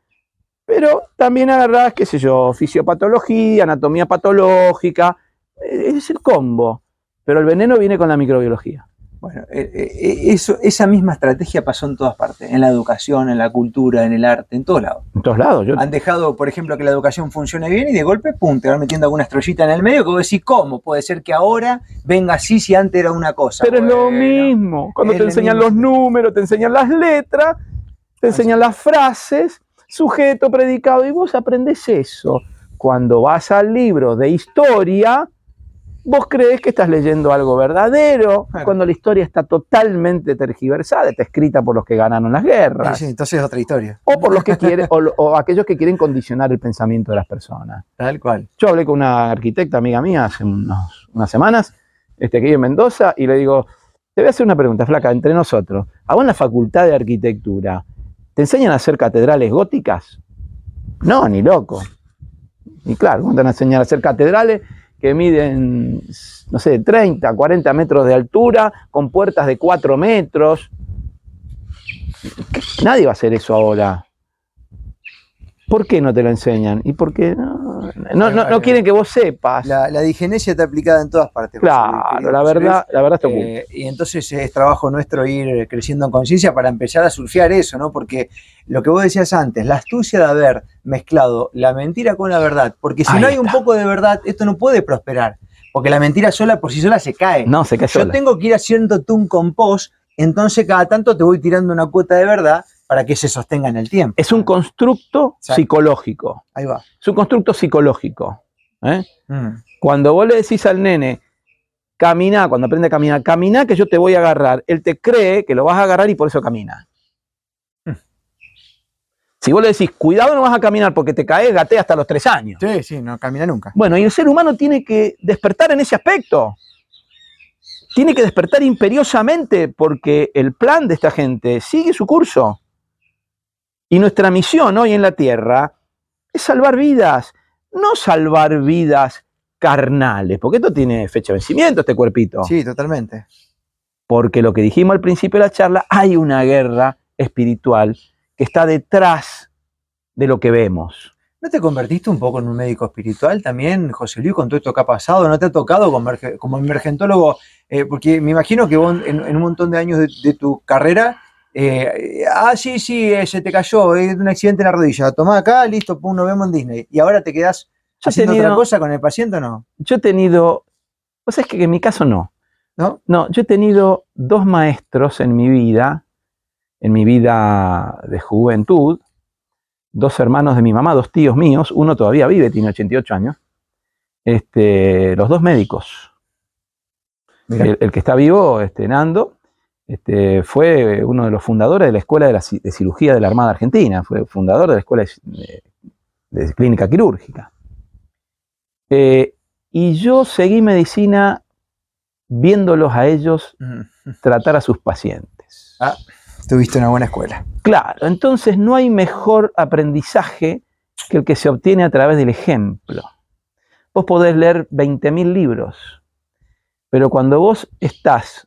pero también agarrás, qué sé yo, fisiopatología, anatomía patológica, eh, es el combo. Pero el veneno viene con la microbiología. Bueno, eh, eh, eso, esa misma estrategia pasó en todas partes, en la educación, en la cultura, en el arte, en todos lados. En todos lados. Yo, Han dejado, por ejemplo, que la educación funcione bien y de golpe, pum, te van metiendo alguna estrellita en el medio que vos decís, ¿cómo? Puede ser que ahora venga así si antes era una cosa. pero es lo mismo. Cuando te enseñan los números, te enseñan las letras, te enseñan las frases, sujeto, predicado, y vos aprendés eso. Cuando vas al libro de historia, vos crees que estás leyendo algo verdadero, Claro. cuando la historia está totalmente tergiversada, está escrita por los que ganaron las guerras, Sí, sí, entonces es otra historia. o por los que quieren, o, lo- o aquellos que quieren condicionar el pensamiento de las personas. Tal cual. Yo hablé con una arquitecta amiga mía hace unos- unas semanas, este, que vive en Mendoza, y le digo, te voy a hacer una pregunta, flaca, entre nosotros. ¿A vos en la facultad de arquitectura te enseñan a hacer catedrales góticas? No, ni loco. Y claro, ¿cómo te van a enseñar a hacer catedrales que miden, no sé, 30, 40 metros de altura, con puertas de 4 metros? Nadie va a hacer eso ahora. ¿Por qué no te lo enseñan? Y porque no, no, no- no quieren que vos sepas. La, la digenesia está aplicada en todas partes. Claro, querido la verdad, la verdad está. Eh, y entonces es trabajo nuestro ir creciendo en conciencia para empezar a surfear eso, ¿no? Porque lo que vos decías antes, la astucia de haber mezclado la mentira con la verdad, porque si Ahí no hay un poco de verdad, esto no puede prosperar, porque la mentira sola por sí sola se cae. No, se cae Yo sola. tengo que ir haciéndote un compost, entonces cada tanto te voy tirando una cuota de verdad para que se sostenga en el tiempo. Es un constructo Exacto. psicológico. Ahí va. Es un constructo psicológico. ¿eh? Mm. Cuando vos le decís al nene, camina, cuando aprende a caminar, camina que yo te voy a agarrar, él te cree que lo vas a agarrar y por eso camina. Mm. Si vos le decís, cuidado no vas a caminar porque te caes, gatea hasta los tres años. Sí, sí, no camina nunca. Bueno, y el ser humano tiene que despertar en ese aspecto. Tiene que despertar imperiosamente porque el plan de esta gente sigue su curso. Y nuestra misión hoy en la Tierra es salvar vidas, no salvar vidas carnales, porque esto tiene fecha de vencimiento, este cuerpito. Sí, totalmente. Porque lo que dijimos al principio de la charla, hay una guerra espiritual que está detrás de lo que vemos. ¿No te convertiste un poco en un médico espiritual también, José Luis, con todo esto que ha pasado? ¿No te ha tocado como, emerge- como emergentólogo? Eh, porque me imagino que vos en, en un montón de años de, de tu carrera, eh, ah, sí, sí, eh, se te cayó, es un accidente en la rodilla, tomá acá, listo, pum, nos vemos en Disney. ¿Y ahora te quedás Yo haciendo otra tenido- cosa con el paciente o no? Yo he tenido, vos sabés que en mi caso no. ¿No? No, yo he tenido dos maestros en mi vida, en mi vida de juventud, dos hermanos de mi mamá, dos tíos míos, uno todavía vive, tiene 88 años, este, los dos médicos. El que está vivo, este, Nando, este, fue uno de los fundadores de la Escuela de, la Ci- de Cirugía de la Armada Argentina, fue fundador de la Escuela de, de Clínica Quirúrgica. Eh, y yo seguí medicina viéndolos a ellos Mm, tratar a sus pacientes. Ah. Tuviste una buena escuela. Claro, entonces no hay mejor aprendizaje que el que se obtiene a través del ejemplo. Vos podés leer 20.000 libros, pero cuando vos estás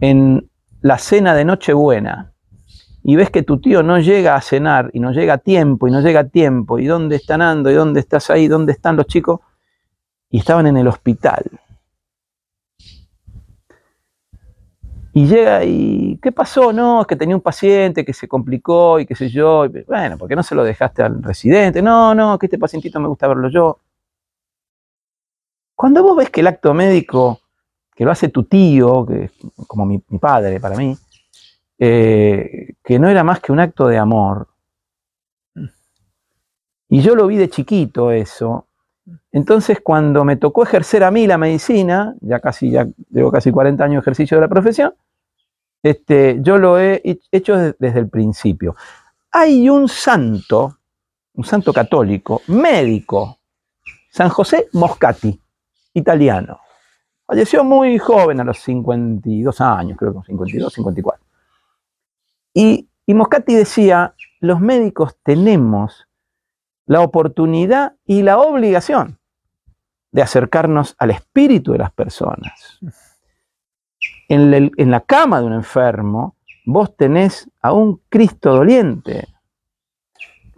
en la cena de Nochebuena y ves que tu tío no llega a cenar y no llega a tiempo y no llega a tiempo, y dónde están Ando y dónde estás ahí, dónde están los chicos, y estaban en el hospital. Y llega y, ¿qué pasó? No, es que tenía un paciente que se complicó y qué sé yo. Y, Bueno, ¿por qué no se lo dejaste al residente? No, no, que este pacientito me gusta verlo yo. Cuando vos ves que el acto médico que lo hace tu tío, que es como mi, padre para mí, eh, que no era más que un acto de amor. Y yo lo vi de chiquito eso. Entonces, cuando me tocó ejercer a mí la medicina, ya casi, ya llevo casi 40 años de ejercicio de la profesión, este, yo lo he hecho de- desde el principio. Hay un santo, un santo católico, médico, San José Moscati, italiano. Falleció muy joven, a los 52 años, creo que 52, 54. Y, y Moscati decía, los médicos tenemos la oportunidad y la obligación de acercarnos al espíritu de las personas. En, la- en la cama de un enfermo, vos tenés a un Cristo doliente.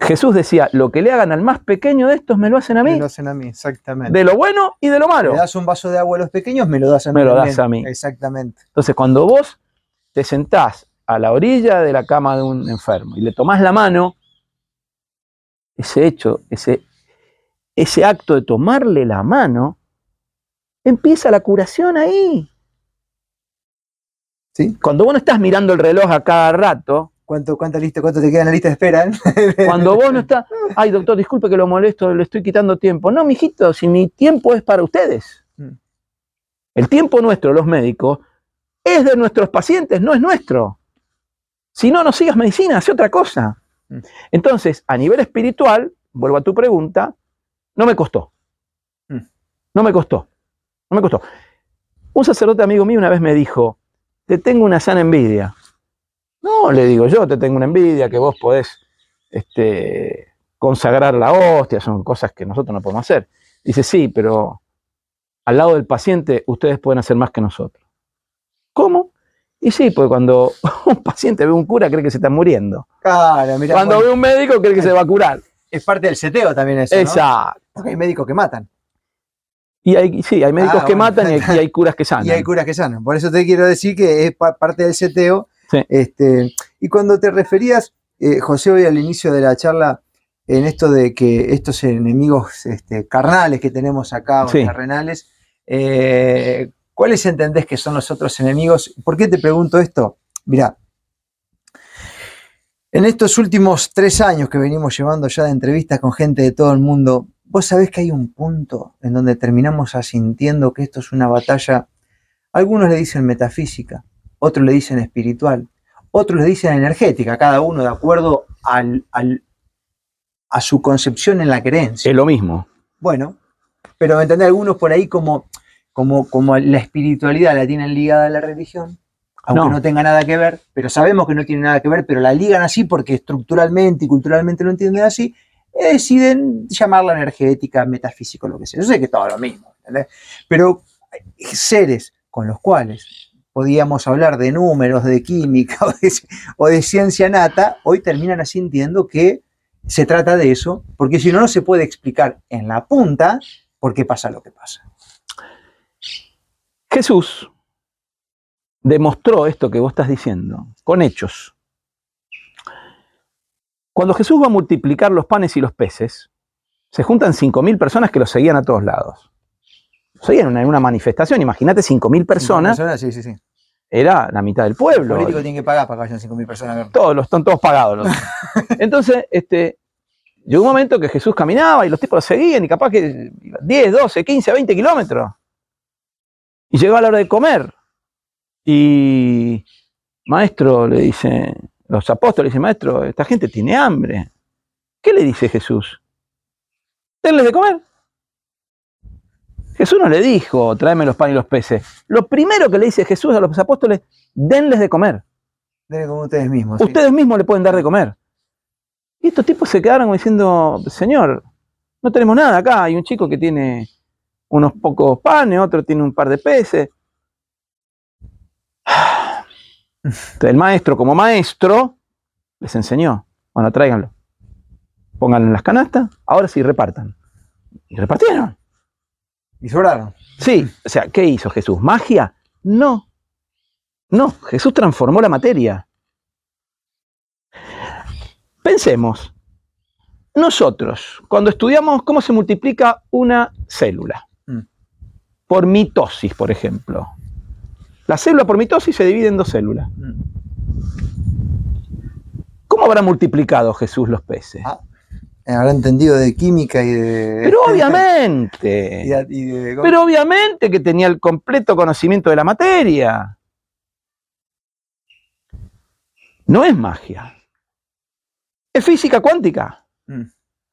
Jesús decía, lo que le hagan al más pequeño de estos me lo hacen a Me mí, lo hacen a mí, exactamente. de lo bueno y de lo malo. Le das un vaso de agua a los pequeños, me lo das a mí. Me lo también. das a mí. Exactamente. Entonces, cuando vos te sentás a la orilla de la cama de un enfermo y le tomás la mano, ese hecho, ese, ese acto de tomarle la mano, empieza la curación ahí. ¿Sí? Cuando vos no estás mirando el reloj a cada rato, ¿Cuánto, cuánta lista, ¿Cuánto te queda en la lista de espera? cuando vos no estás, ay doctor, disculpe que lo molesto, le estoy quitando tiempo. No, mijito, si mi tiempo es para ustedes. Mm. El tiempo nuestro, los médicos, es de nuestros pacientes, no es nuestro. Si no, no sigas medicina, hace otra cosa. Mm. Entonces, a nivel espiritual, vuelvo a tu pregunta, no me costó. Mm. No me costó. No me costó. Un sacerdote amigo mío una vez me dijo, te tengo una sana envidia. No, le digo yo, te tengo una envidia que vos podés este, consagrar la hostia, son cosas que nosotros no podemos hacer. Dice, sí, pero al lado del paciente ustedes pueden hacer más que nosotros. ¿Cómo? Y sí, porque cuando un paciente ve un cura cree que se está muriendo. Claro, mirá, Cuando bueno, ve un médico cree que se va a curar. es parte del seteo también eso, ¿no? Exacto. Porque hay médicos que matan Y hay, sí, hay médicos Ah, que bueno. matan y hay, y hay curas que sanan. y hay curas que sanan. Por eso te quiero decir que es pa- parte del seteo. Sí. Este, y cuando te referías, eh, José, hoy al inicio de la charla, en esto de que estos enemigos este, carnales que tenemos acá, o Sí. eh, ¿cuáles entendés que son los otros enemigos? ¿Por qué te pregunto esto? Mirá, en estos últimos tres años que venimos llevando ya de entrevistas con gente de todo el mundo, vos sabés que hay un punto en donde terminamos asintiendo que esto es una batalla, algunos le dicen metafísica, otros le dicen espiritual, otros le dicen energética, cada uno de acuerdo al, al- a su concepción en la creencia. Es lo mismo. Bueno, pero ¿me entendés? Algunos por ahí como, como, como la espiritualidad la tienen ligada a la religión, aunque No. no. tenga nada que ver, pero sabemos que no tiene nada que ver, pero la ligan así porque estructuralmente y culturalmente lo entienden así, eh, deciden llamarla energética, metafísico, lo que sea. Yo sé que es todo lo mismo, ¿entendés? Pero seres con los cuales podíamos hablar de números, de química o de, o de ciencia nata, hoy terminan asintiendo que se trata de eso, porque si no, no se puede explicar en la punta por qué pasa lo que pasa. Jesús demostró esto que vos estás diciendo con hechos. Cuando Jesús va a multiplicar los panes y los peces, se juntan 5.000 personas que lo seguían a todos lados. Seguían en una, manifestación, imagínate 5.000 personas, Sí, sí, sí. Era la mitad del El pueblo. político tiene que pagar para que vayan 5.000 personas. Todos, los, están todos pagados. los- Entonces, este, llegó un momento que Jesús caminaba y los tipos lo seguían y capaz que iba 10, 12, 15, 20 kilómetros. Y llegó a la hora de comer. Y maestro, le dice, los apóstoles le dicen, maestro, esta gente tiene hambre. ¿Qué le dice Jesús? Denles de comer. Jesús no le dijo, tráeme los panes y los peces. Lo primero que le dice Jesús a los apóstoles, denles de comer. Denle como ustedes mismos. sí. Ustedes mismos le pueden dar de comer. Y estos tipos se quedaron diciendo, Señor, no tenemos nada acá. Hay un chico que tiene unos pocos panes, otro tiene un par de peces. Entonces, el maestro, como maestro, les enseñó. Bueno, tráiganlo. Pónganlo en las canastas, ahora sí repartan. Y repartieron. Y sobraron. Sí, o sea, ¿qué hizo Jesús? ¿Magia? No. No, Jesús transformó la materia. Pensemos, nosotros, cuando estudiamos cómo se multiplica una célula, Mm. por mitosis, por ejemplo, La célula por mitosis se divide en dos células. Mm. ¿Cómo habrá multiplicado Jesús los peces? Ah, Habrá entendido de química y de. Pero y obviamente, de- y de- pero obviamente que tenía el completo conocimiento de la materia. No es magia. Es física cuántica. Mm.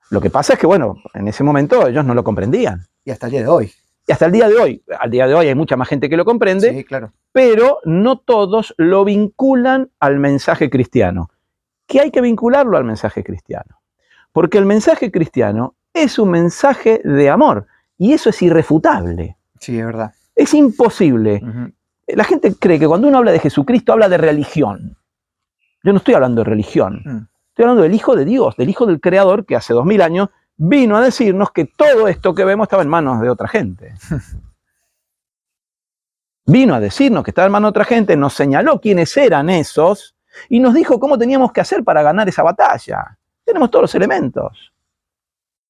Lo que pasa es que, bueno, en ese momento ellos no lo comprendían. Y hasta el día de hoy. Y hasta el día de hoy, al día de hoy hay mucha más gente que lo comprende, Sí, claro. pero no todos lo vinculan al mensaje cristiano. Que hay que vincularlo al mensaje cristiano. Porque el mensaje cristiano es un mensaje de amor y eso es irrefutable. Sí, es verdad. Es imposible. La gente cree que cuando uno habla de Jesucristo habla de religión. Yo no estoy hablando de religión. Mm. Estoy hablando del Hijo de Dios, del Hijo del Creador que hace dos mil años vino a decirnos que todo esto que vemos estaba en manos de otra gente. Vino a decirnos que estaba en manos de otra gente, nos señaló quiénes eran esos y nos dijo cómo teníamos que hacer para ganar esa batalla. Tenemos todos los elementos.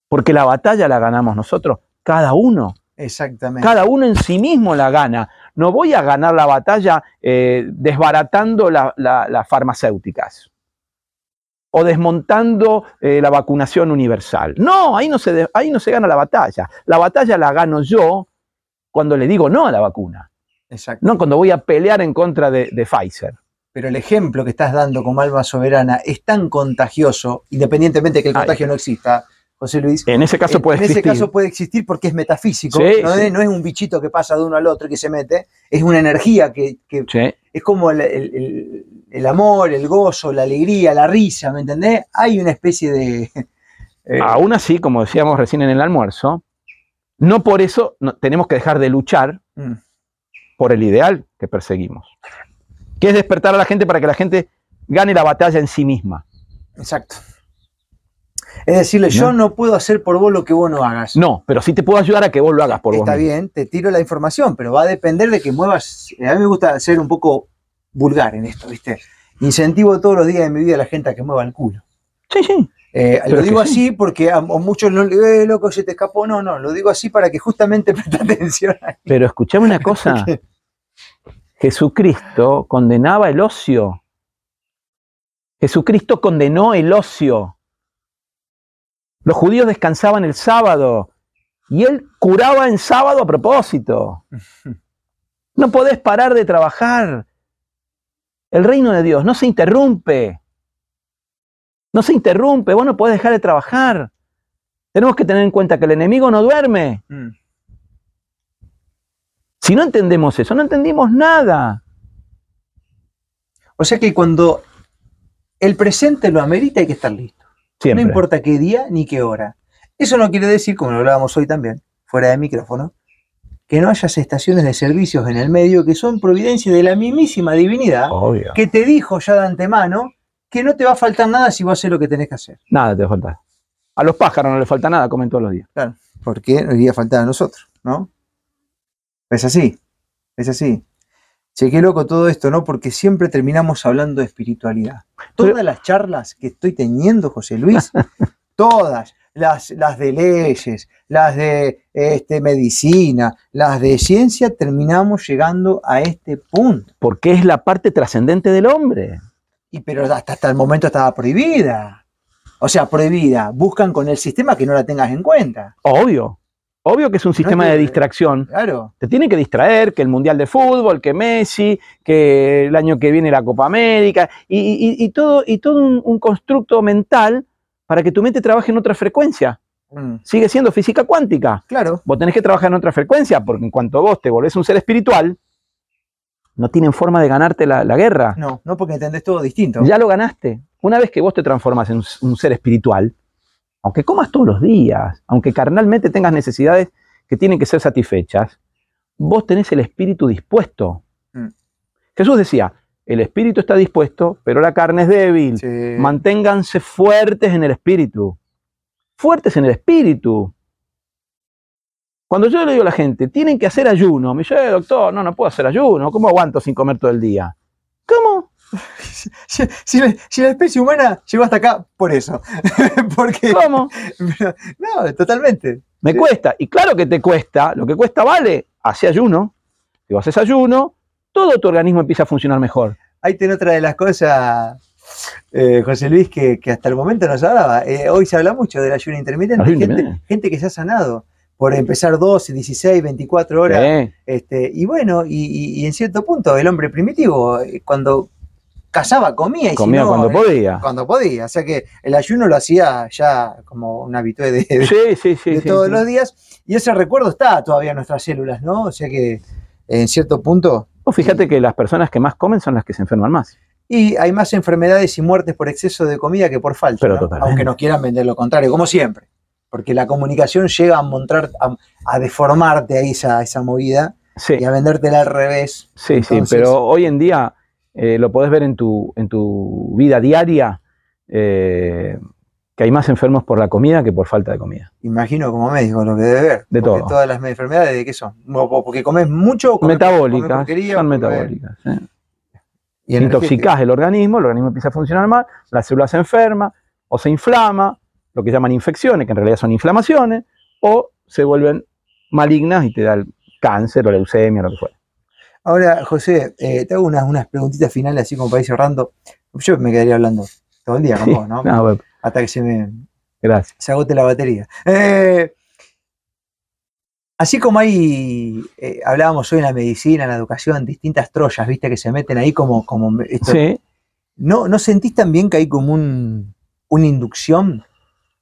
Porque la batalla la ganamos nosotros, cada uno. Exactamente. Cada uno en sí mismo la gana. No voy a ganar la batalla eh, desbaratando la- la- las farmacéuticas o desmontando eh, la vacunación universal. No, ahí no, se de- ahí no se gana la batalla. La batalla la gano yo cuando le digo no a la vacuna, Exacto. no cuando voy a pelear en contra de, de Pfizer. Pero el ejemplo que estás dando como alma soberana es tan contagioso, independientemente de que el Ay. contagio no exista, José Luis. En ese caso puede en existir. ese caso puede existir porque es metafísico, Sí, no, sí. Es, no es un bichito que pasa de uno al otro y que se mete, es una energía que, que Sí. es como el, el- el- el amor, el gozo, la alegría, la risa, ¿me entendés? Hay una especie de... eh, Aún así, como decíamos recién en el almuerzo, no por eso no- tenemos que dejar de luchar mm, por el ideal que perseguimos, que es despertar a la gente para que la gente gane la batalla en sí misma. exacto. Es decirle, yo no puedo hacer por vos lo que vos no hagas. No, pero sí te puedo ayudar a que vos lo hagas por vos Está bien, te tiro la información, pero va a depender de que muevas. eh, A mí me gusta ser un poco vulgar en esto, ¿viste? Incentivo todos los días de mi vida a la gente a que mueva el culo. Sí, sí. Eh, lo digo sí. así porque a, a muchos no le eh, loco, se te escapó. No, no, lo digo así para que justamente preste atención. a- Pero escuchame una cosa. Jesucristo condenaba el ocio. Jesucristo condenó el ocio. Los judíos descansaban el sábado y él curaba en sábado a propósito. No podés parar de trabajar. El reino de Dios no se interrumpe. No se interrumpe, vos no podés dejar de trabajar. Tenemos que tener en cuenta que el enemigo no duerme. Si no entendemos eso, no entendimos nada. O sea que cuando el presente lo amerita hay que estar listo. Siempre. No importa qué día ni qué hora. Eso no quiere decir, como lo hablábamos hoy también, fuera de micrófono, que no hayas estaciones de servicios en el medio que son providencia de la mismísima divinidad Obvio. que te dijo ya de antemano que no te va a faltar nada si vos haces lo que tenés que hacer. Nada te va a faltar. A los pájaros no les falta nada, comen todos los días. Porque nos iría a faltar a nosotros, ¿no? Es así, es así. Che, qué loco todo esto, ¿no? Porque siempre terminamos hablando de espiritualidad. Todas Pero- las charlas que estoy teniendo, José Luis, todas, las, las de leyes, las de este, medicina, las de ciencia, terminamos llegando a este punto. Porque es la parte trascendente del hombre. Y pero hasta, hasta el momento estaba prohibida. O sea, prohibida. Buscan con el sistema que no la tengas en cuenta. Obvio. Obvio que es un sistema te- de distracción. Claro. Te tiene que distraer que el Mundial de Fútbol, que Messi, que el año que viene la Copa América, y, y- y todo, y todo un, un constructo mental para que tu mente trabaje en otra frecuencia. Mm, Sigue siendo física cuántica. Claro. Vos tenés que trabajar en otra frecuencia, porque en cuanto vos te volvés un ser espiritual, no tienen forma de ganarte la, la guerra. No, no porque entendés todo distinto. Ya lo ganaste. Una vez que vos te transformas en un, un ser espiritual, aunque comas todos los días, aunque carnalmente tengas necesidades que tienen que ser satisfechas, vos tenés el espíritu dispuesto. Mm. Jesús decía, el espíritu está dispuesto, pero la carne es débil. Sí. Manténganse fuertes en el espíritu. Fuertes en el espíritu. Cuando yo le digo a la gente, tienen que hacer ayuno, me dice, "Eh, doctor, no, no puedo hacer ayuno, ¿cómo aguanto sin comer todo el día? Si, si la, si la especie humana llegó hasta acá por eso. Porque. ¿Cómo? No, totalmente. Me Sí. cuesta. Y claro que te cuesta, lo que cuesta vale. Hace ayuno. Si vos haces ayuno, todo tu organismo empieza a funcionar mejor. Ahí tiene otra de las cosas, eh, José Luis, que, que hasta el momento no se hablaba. Eh, hoy se habla mucho del ayuno intermitente. Ayuno gente, intermitente. gente que se ha sanado por empezar 12, 16, 24 horas. Sí. Este, y bueno, y, y- y en cierto punto el hombre primitivo, eh, cuando cazaba, comía. Y si Comía no, cuando eh, podía. Cuando podía. O sea que el ayuno lo hacía ya como un habitué de, de- Sí, sí, sí. de sí, todos los días. Y ese recuerdo está todavía en nuestras células, ¿no? O sea que en cierto punto. Vos fíjate que las personas que más comen son las que se enferman más. Y hay más enfermedades y muertes por exceso de comida que por falta. Pero ¿no? Aunque nos quieran vender lo contrario, como siempre. Porque la comunicación llega a montar, a, a deformarte ahí esa, esa movida Sí, y a vendértela al revés. sí, sí. Pero hoy en día eh, lo podés ver en tu, en tu vida diaria, eh, que hay más enfermos por la comida que por falta de comida. Imagino como médico lo que debe ver. De todo. todas las enfermedades, ¿de qué son? Porque comes mucho o comes- comes Metabólicas, porquería, son comes- metabólicas. ¿eh? y. Intoxicás el organismo, el organismo empieza a funcionar mal, la célula se enferma o se inflama, lo que llaman infecciones, que en realidad son inflamaciones, o se vuelven malignas y te da el cáncer o leucemia o lo que fuera. Ahora, José, eh, te hago unas, unas preguntitas finales así como para ir cerrando. Yo me quedaría hablando todo el día con vos, ¿no? Hasta que se me gracias. se agote la batería. Eh, así como hay, eh, hablábamos hoy en la medicina, en la educación, distintas troyas, viste, que se meten ahí como, como esto- Sí, ¿No, ¿No sentís también que hay como un, una inducción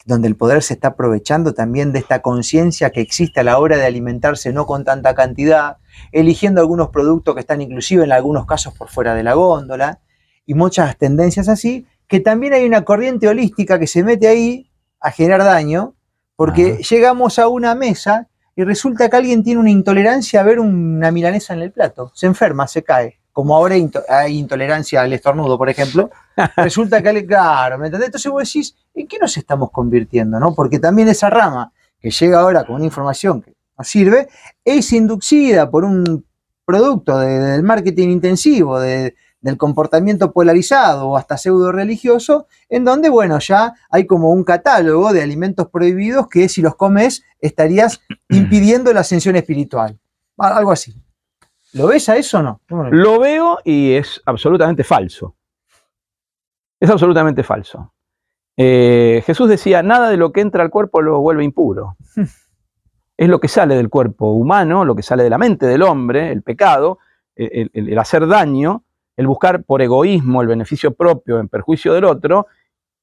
donde el poder se está aprovechando también de esta conciencia que existe a la hora de alimentarse no con tanta cantidad, eligiendo algunos productos que están inclusive en algunos casos por fuera de la góndola y muchas tendencias así, que también hay una corriente holística que se mete ahí a generar daño, porque llegamos a una mesa y resulta que alguien tiene una intolerancia a ver una milanesa en el plato, se enferma, se cae. Como ahora hay intolerancia al estornudo, por ejemplo, resulta que, claro, ¿me entendés? Entonces vos decís, ¿en qué nos estamos convirtiendo? ¿no? Porque también esa rama que llega ahora con una información que nos sirve, es inducida por un producto de- del marketing intensivo, de- del comportamiento polarizado o hasta pseudo religioso, en donde, bueno, ya hay como un catálogo de alimentos prohibidos que si los comes estarías impidiendo la ascensión espiritual. Al- Algo así. ¿Lo ves a eso o no? ¿Cómo lo veo y es absolutamente falso. Es absolutamente falso. Eh, Jesús decía, nada de lo que entra al cuerpo lo vuelve impuro. es lo que sale del cuerpo humano, lo que sale de la mente del hombre, el pecado, el, el- el hacer daño, el buscar por egoísmo el beneficio propio en perjuicio del otro,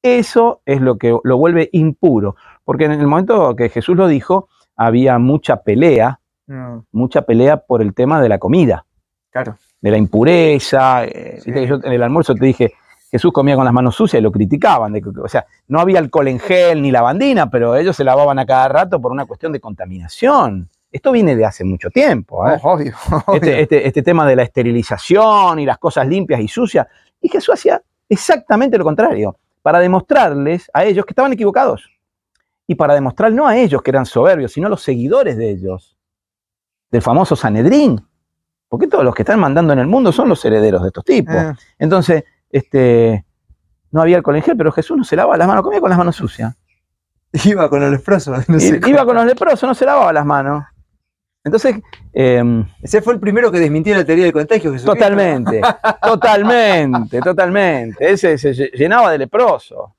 eso es lo que lo vuelve impuro. Porque en el momento que Jesús lo dijo, había mucha pelea, No, mucha pelea por el tema de la comida claro. de la impureza. eh, Sí. yo en el almuerzo te dije, Jesús comía con las manos sucias y lo criticaban. de que- o sea, no había alcohol en gel ni lavandina, pero ellos se lavaban a cada rato por una cuestión de contaminación. Esto viene de hace mucho tiempo. ¿eh? Obvio, Este, este- este tema de la esterilización y las cosas limpias y sucias. Y Jesús hacía exactamente lo contrario, para demostrarles a ellos que estaban equivocados. Y para demostrar no a ellos que eran soberbios, sino a los seguidores de ellos, del famoso Sanedrín. Porque todos los que están mandando en el mundo son los herederos de estos tipos. Eh, Entonces, este, no había alcohol en gel, pero Jesús no se lavaba las manos, comía con las manos sucias. iba con los leprosos. no I- sé Iba con los leprosos, no se lavaba las manos. Entonces, em, Ese fue el primero que desmintió la teoría del contagio. Jesucristo. Totalmente, totalmente, totalmente. Él se, se llenaba de leproso.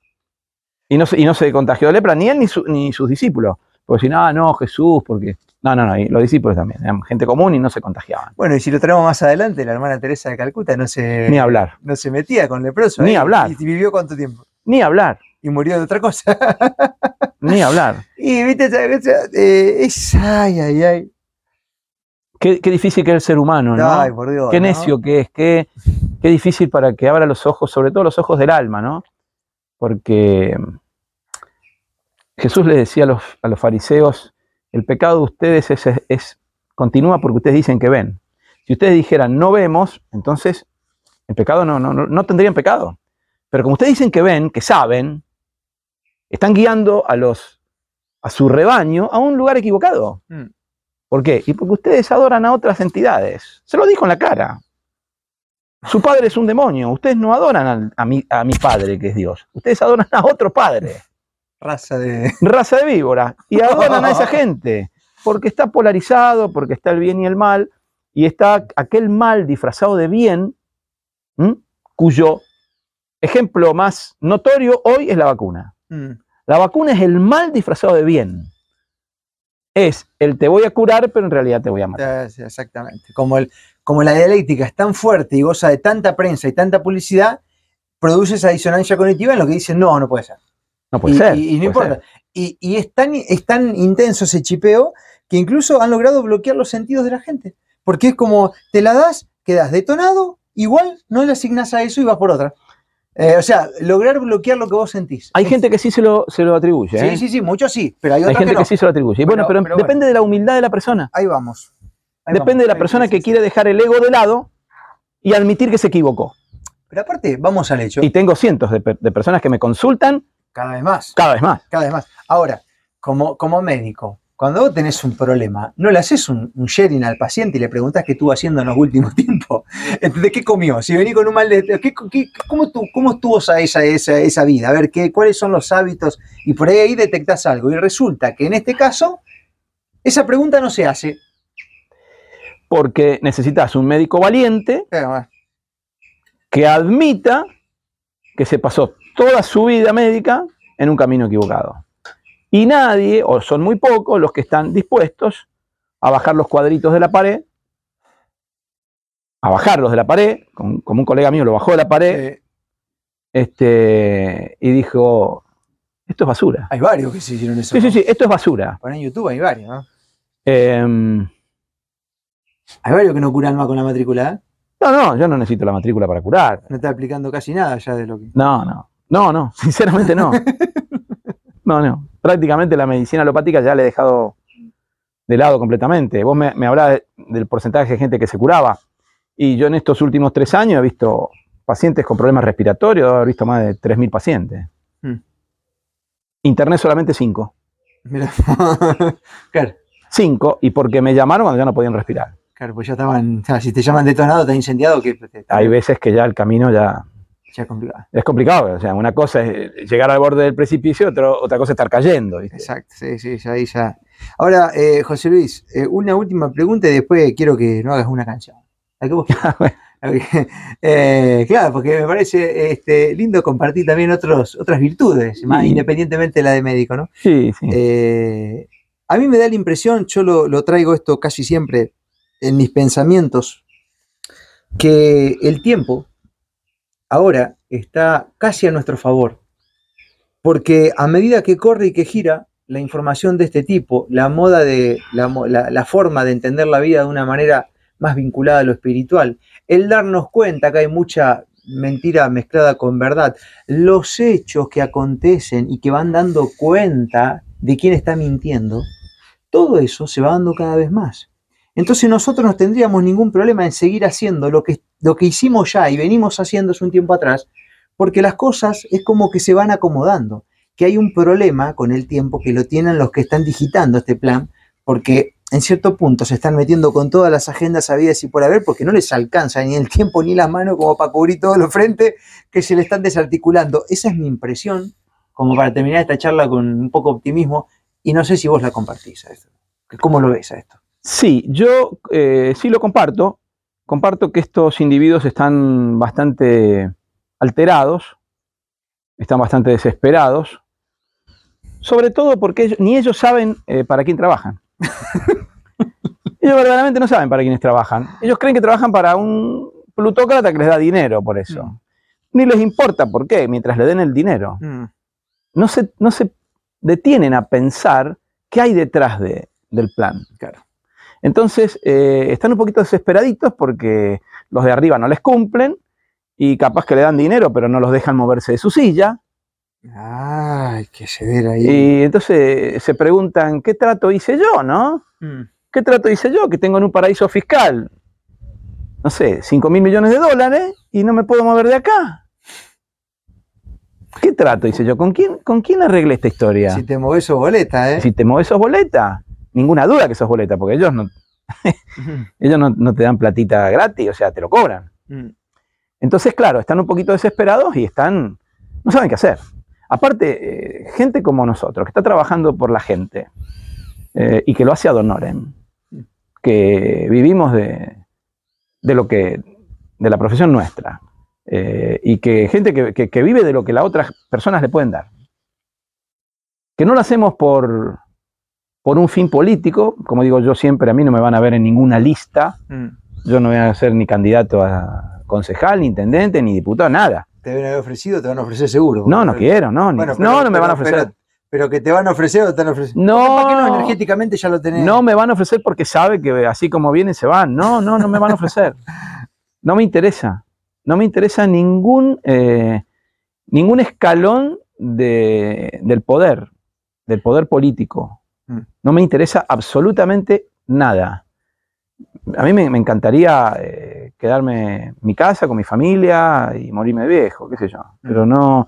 Y no, se- y no se contagió de lepra, ni él ni, su- ni sus discípulos. Porque si no, no, Jesús, porque. No, no, no, y los discípulos también. Eran gente común y no se contagiaban. Bueno, y si lo traemos más adelante, la hermana Teresa de Calcuta no se, Ni hablar, no se metía con leprosos. Ni ¿eh? hablar. ¿Y vivió cuánto tiempo? ni hablar, Y murió de otra cosa. ni hablar. y viste, eh, es. Ay, ay, ay. Qué, qué difícil que es el ser humano, ¿no? Ay, por Dios. qué ¿no? necio que es, qué, qué difícil para que abra los ojos, sobre todo los ojos del alma, ¿no? Porque Jesús les decía a los, a los fariseos, el pecado de ustedes es, es- es- continúa porque ustedes dicen que ven. Si ustedes dijeran no vemos, entonces el pecado no, no, no, no tendrían pecado. Pero como ustedes dicen que ven, que saben, están guiando a, los, a su rebaño a un lugar equivocado. Mm. ¿Por qué? Y porque ustedes adoran a otras entidades. Se lo dijo en la cara. Su padre es un demonio. Ustedes no adoran a, mi, a mi padre, que es Dios. Ustedes adoran a otro padre, Raza de. raza de víbora. Y adoran a esa gente. Porque está polarizado, porque está el bien y el mal. y está aquel mal disfrazado de bien, ¿m? cuyo ejemplo más notorio hoy es la vacuna. Mm. La vacuna es el mal disfrazado de bien. Es el te voy a curar, pero en realidad te voy a matar. Sí, Exactamente. Como, el, como la dialéctica es tan fuerte y goza de tanta prensa y tanta publicidad, produce esa disonancia cognitiva en lo que dicen, no, no puede ser. No puede y, ser. y- y no importa. ser. Y, y es, tan, es tan intenso ese chipeo que incluso han logrado bloquear los sentidos de la gente. Porque es como, te la das, quedas detonado, igual no le asignas a eso y vas por otra. Eh, o sea, lograr bloquear lo que vos sentís. Hay Es- gente que sí se lo, se lo atribuye. ¿eh? Sí, sí, sí, muchos sí, pero hay Hay gente que sí se lo atribuye. Y bueno, Bueno, pero, pero bueno. depende de la humildad de la persona. Ahí vamos. Ahí Depende vamos. de la Sí, persona sí, que sí. quiere dejar el ego de lado y admitir que se equivocó. Pero aparte, vamos al hecho. Y tengo cientos de personas que me consultan Cada vez más. cada vez más. Cada vez más. Ahora, como, como médico, cuando vos tenés un problema, no le haces un, un sharing al paciente y le preguntás qué estuvo haciendo en los últimos tiempos. ¿De qué comió? Si vení con un mal de... ¿qué- qué- cómo, tu- ¿Cómo estuvo esa, esa, esa, vida? A ver, ¿qué, ¿cuáles son los hábitos? Y por ahí, ahí detectás algo. Y resulta que en este caso, esa pregunta no se hace. Porque necesitas un médico valiente que admita que se pasó toda su vida médica en un camino equivocado. Y nadie, o son muy pocos, los que están dispuestos a bajar los cuadritos de la pared, a bajarlos de la pared, como, un colega mío lo bajó de la pared, este, y dijo, esto es basura. hay varios que se hicieron eso. Sí, sí, sí, esto es basura. En YouTube hay varios, ¿no? Em, Hay varios que no curan más con la matrícula. no, no, yo no necesito la matrícula para curar. No está aplicando casi nada ya de lo que... No, no, no, no, sinceramente no. No, no. Prácticamente la medicina alopática ya la he dejado de lado completamente. Vos me, me de- del porcentaje de gente que se curaba. Y yo en estos últimos tres años he visto pacientes con problemas respiratorios, he visto más de 3.000 pacientes. Hmm. Internet solamente 5. Mira. claro. 5, y porque me llamaron cuando ya no podían respirar. Claro, pues ya estaban, o sea, si te llaman detonado, te han incendiado, que Hay veces que ya el camino ya es complicado. es complicado. O sea, una cosa es llegar al borde del precipicio, otro- otra cosa es estar cayendo. ¿viste? Exacto, sí, sí, ya ahí ya. Ahora, eh, José Luis, eh, una última pregunta y después quiero que no hagas una canción. Vos eh, claro, porque me parece este, lindo compartir también otros, otras virtudes, más Sí. independientemente de la de médico, ¿no? Sí, sí. Eh, a mí me da la impresión, yo lo, lo traigo esto casi siempre en mis pensamientos, que el tiempo ahora está casi a nuestro favor. Porque a medida que corre y que gira la información de este tipo, la moda de la, forma de entender la vida de una manera más vinculada a lo espiritual, el darnos cuenta que hay mucha mentira mezclada con verdad, los hechos que acontecen y que van dando cuenta de quién está mintiendo, todo eso se va dando cada vez más. Entonces nosotros no tendríamos ningún problema en seguir haciendo lo que, lo que hicimos ya y venimos haciendo un tiempo atrás, porque las cosas es como que se van acomodando, que hay un problema con el tiempo que lo tienen los que están digitando este plan, porque en cierto punto se están metiendo con todas las agendas habidas y por haber, porque no les alcanza ni el tiempo ni las manos como para cubrir todos los frentes que se le están desarticulando. Esa es mi impresión, como para terminar esta charla con un poco de optimismo, y no sé si vos la compartís a esto. ¿Cómo lo ves a esto? Sí, yo eh, sí lo comparto. Comparto que estos individuos están bastante alterados, están bastante desesperados, sobre todo porque ellos- ni ellos saben eh, para quién trabajan. ellos verdaderamente no saben para quiénes trabajan. Ellos creen que trabajan para un plutócrata que les da dinero por eso. Mm. Ni les importa por qué, mientras le den el dinero. Mm, No se, no se detienen a pensar qué hay detrás de- del plan. claro. Entonces, eh, están un poquito desesperaditos porque los de arriba no les cumplen y capaz que le dan dinero, pero no los dejan moverse de su silla. Ay, qué severa ahí. Y entonces se preguntan, ¿qué trato hice yo, no? Mm, ¿Qué trato hice yo que tengo en un paraíso fiscal, no sé, 5 mil millones de dólares y no me puedo mover de acá? ¿Qué trato hice yo? ¿Con quién, con quién arreglé esta historia? Si te moves sos boleta, ¿eh? Si te mueves sos boleta, ninguna duda que sos boleta, porque ellos no, ellos no, no te dan platita gratis, o sea, te lo cobran. Mm, Entonces, claro, están un poquito desesperados y están, no saben qué hacer. Aparte, eh, gente como nosotros, que está trabajando por la gente eh, y que lo hace ad honorem, que vivimos de, de lo que, de la profesión nuestra. Eh, y que gente que, que- que vive de lo que las otras personas le pueden dar. Que no lo hacemos por, por un fin político, como digo yo siempre, a mí no me van a ver en ninguna lista, Mm. yo no voy a ser ni candidato a concejal, ni intendente, ni diputado, nada. Te van a haber ofrecido, te van a ofrecer seguro. No, no quiero, no, ni- Bueno, no, pero- no me van a ofrecer. Pero, pero que te van a ofrecer o te van a ofrecer. No. Que no, energéticamente ya lo tenés. No me van a ofrecer porque sabe que así como vienen se van. No, no, no me van a ofrecer. No me interesa. No me interesa ningún, eh, ningún escalón de- del poder, del poder político. Mm. No me interesa absolutamente nada. A mí me, me encantaría eh, quedarme en mi casa con mi familia y morirme de viejo, qué sé yo. Pero no,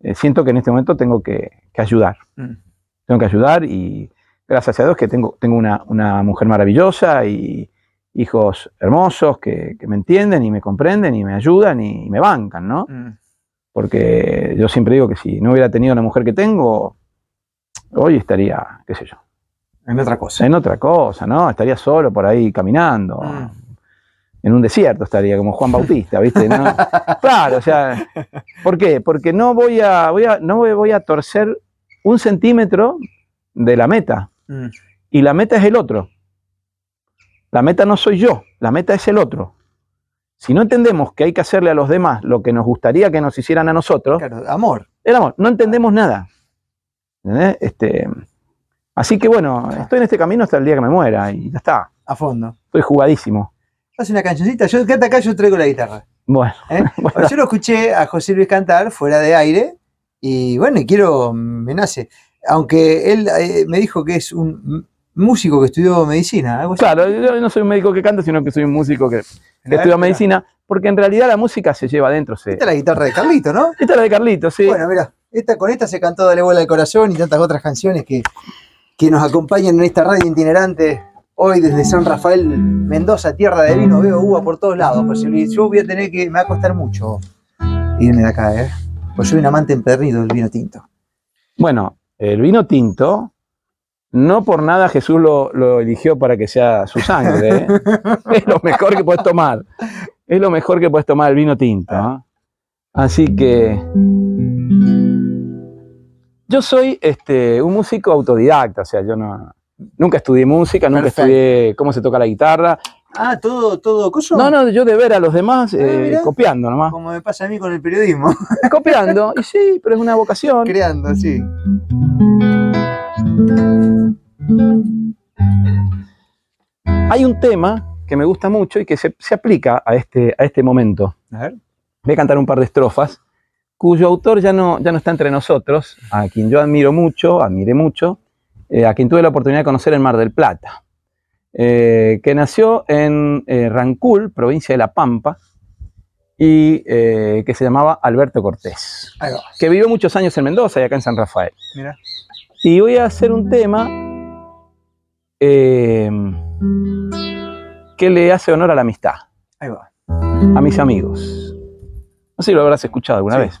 eh, siento que en este momento tengo que, que ayudar Mm. tengo que ayudar y gracias a Dios que tengo, tengo una, una mujer maravillosa y hijos hermosos que, que me entienden y me comprenden y me ayudan y, me bancan, ¿no? Mm. Porque yo siempre digo que si no hubiera tenido la mujer que tengo, hoy estaría, qué sé yo, En otra cosa. en otra cosa, ¿no? Estaría solo por ahí caminando. Mm. En un desierto estaría como Juan Bautista, ¿viste? ¿No? claro, o sea, ¿por qué? Porque no voy a, voy a, no voy- a torcer un centímetro de la meta. Mm. Y la meta es el otro. La meta no soy yo, la meta es el otro. Si no entendemos que hay que hacerle a los demás lo que nos gustaría que nos hicieran a nosotros, Claro, amor. el amor, no entendemos nada. ¿Entendés? Este, así que bueno, estoy en este camino hasta el día que me muera y ya está. A fondo. Estoy jugadísimo. Haz una cancioncita. Yo quédate acá, yo traigo la guitarra. Bueno, ¿eh? bueno, Yo lo escuché a José Luis cantar fuera de aire y bueno, y quiero, me nace. Aunque él eh, me dijo que es un músico que estudió medicina, algo así. claro, yo no soy un médico que canta, sino que soy un músico que, mirá. medicina, porque en realidad la música se lleva adentro. Se... Esta es la guitarra de Carlito, ¿no? Esta es la de Carlitos, sí. Bueno, mira, esta, con esta se cantó Dale vuela al corazón y tantas otras canciones que, que nos acompañan en esta radio itinerante. Hoy desde San Rafael, Mendoza, tierra de vino, veo uva por todos lados. Luis. Yo voy a tener que, me va a costar mucho irme de acá, ¿eh? Pues soy un amante empedernido del vino tinto. Bueno, el vino tinto, no por nada Jesús lo, lo eligió para que sea su sangre. ¿eh? es lo mejor que puedes tomar. Es lo mejor que puedes tomar el vino tinto. ¿eh? Así que. Yo soy este, un músico autodidacta, o sea, yo no, nunca estudié música, nunca Perfecto. estudié cómo se toca la guitarra. Ah, todo, todo coso. No, no, yo de ver a los demás eh, mirá. copiando nomás. Como me pasa a mí con el periodismo, copiando, y sí, pero es una vocación. creando, sí. Hay un tema que me gusta mucho y que se, se aplica a este, a este momento. A ver. Voy a cantar un par de estrofas, cuyo autor ya no, ya no está entre nosotros, a quien yo admiro mucho, admiré mucho, eh, a quien tuve la oportunidad de conocer en Mar del Plata, eh, que nació en eh, Rancul, provincia de La Pampa, y eh, que se llamaba Alberto Cortés, que vivió muchos años en Mendoza y acá en San Rafael. Mira. Y voy a hacer un tema que le hace honor a la amistad, Ahí va. a mis amigos. No sé si lo habrás escuchado alguna Sí. vez.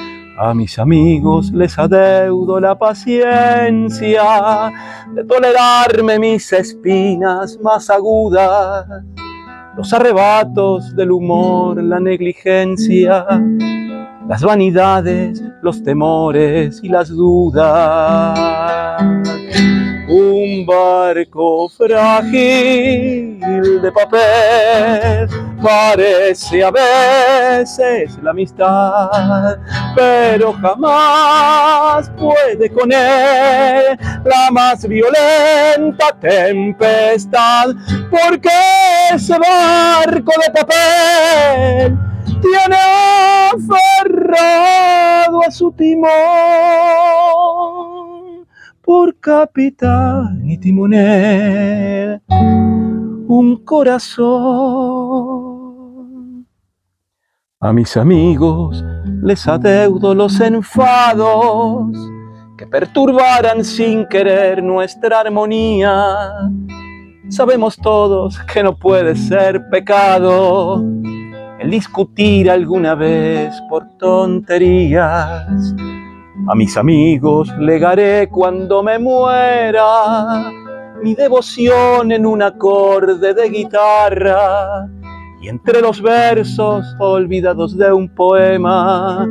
A mis amigos les adeudo la paciencia de tolerarme mis espinas más agudas, los arrebatos del humor, la negligencia, las vanidades, los temores y las dudas. Un barco frágil de papel. Parece a veces la amistad, pero jamás puede con él. La más violenta tempestad, porque ese barco de papel tiene aferrado a su timón por capitán y timonel un corazón. A mis amigos les adeudo los enfados que perturbaran sin querer nuestra armonía. Sabemos todos que no puede ser pecado el discutir alguna vez por tonterías. A mis amigos legaré cuando me muera mi devoción en un acorde de guitarra y entre los versos olvidados de un poema,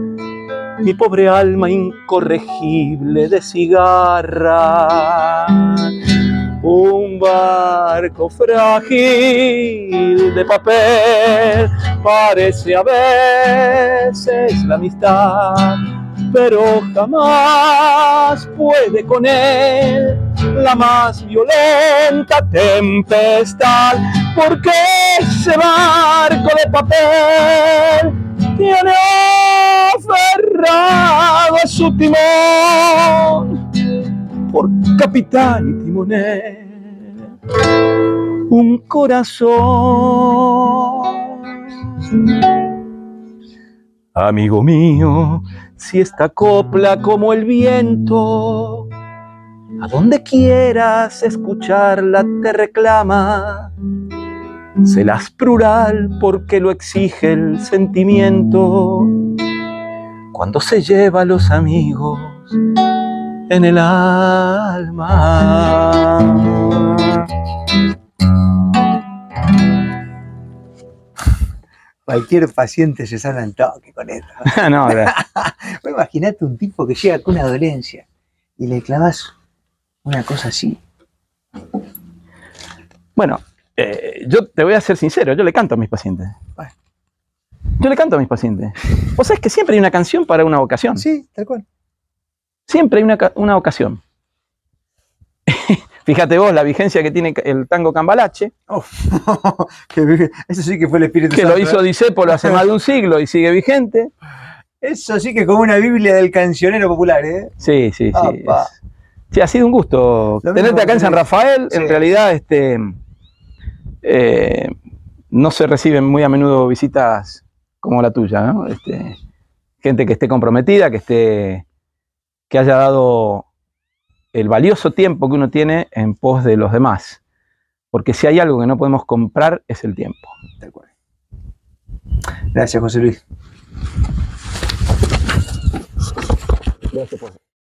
mi pobre alma incorregible de cigarra. Un barco frágil de papel parece a veces la amistad, pero jamás puede con él la más violenta tempestad, porque ese barco de papel tiene aferrado a su timón por capitán y timonel un corazón. Amigo mío, si esta copla como el viento, a donde quieras escucharla te reclama, se las plural porque lo exige el sentimiento, cuando se lleva a los amigos en el alma. Cualquier paciente se sana al toque con esto. no, gra- Vos Imaginate un tipo que llega con una dolencia y le clavas una cosa así. bueno, eh, yo te voy a ser sincero, yo le canto a mis pacientes. Bueno. Yo le canto a mis pacientes. Vos sabés que siempre hay una canción para una ocasión. Sí, tal cual. Siempre hay una, una ocasión. Fíjate vos la vigencia que tiene el tango cambalache, Oh, que- eso sí que fue el Espíritu que lo hizo ¿eh? Disépolo hace más de un siglo y sigue vigente. Eso sí que es como una Biblia del cancionero popular, ¿eh? Sí, sí, sí. Sí, ha sido un gusto Lo tenerte acá en San Rafael. Sí. En realidad, este, eh, no se reciben muy a menudo visitas como la tuya, ¿no? Este, gente que esté comprometida, que esté, que haya dado el valioso tiempo que uno tiene en pos de los demás. Porque si hay algo que no podemos comprar es el tiempo. Tal cual. Gracias, José Luis. Gracias por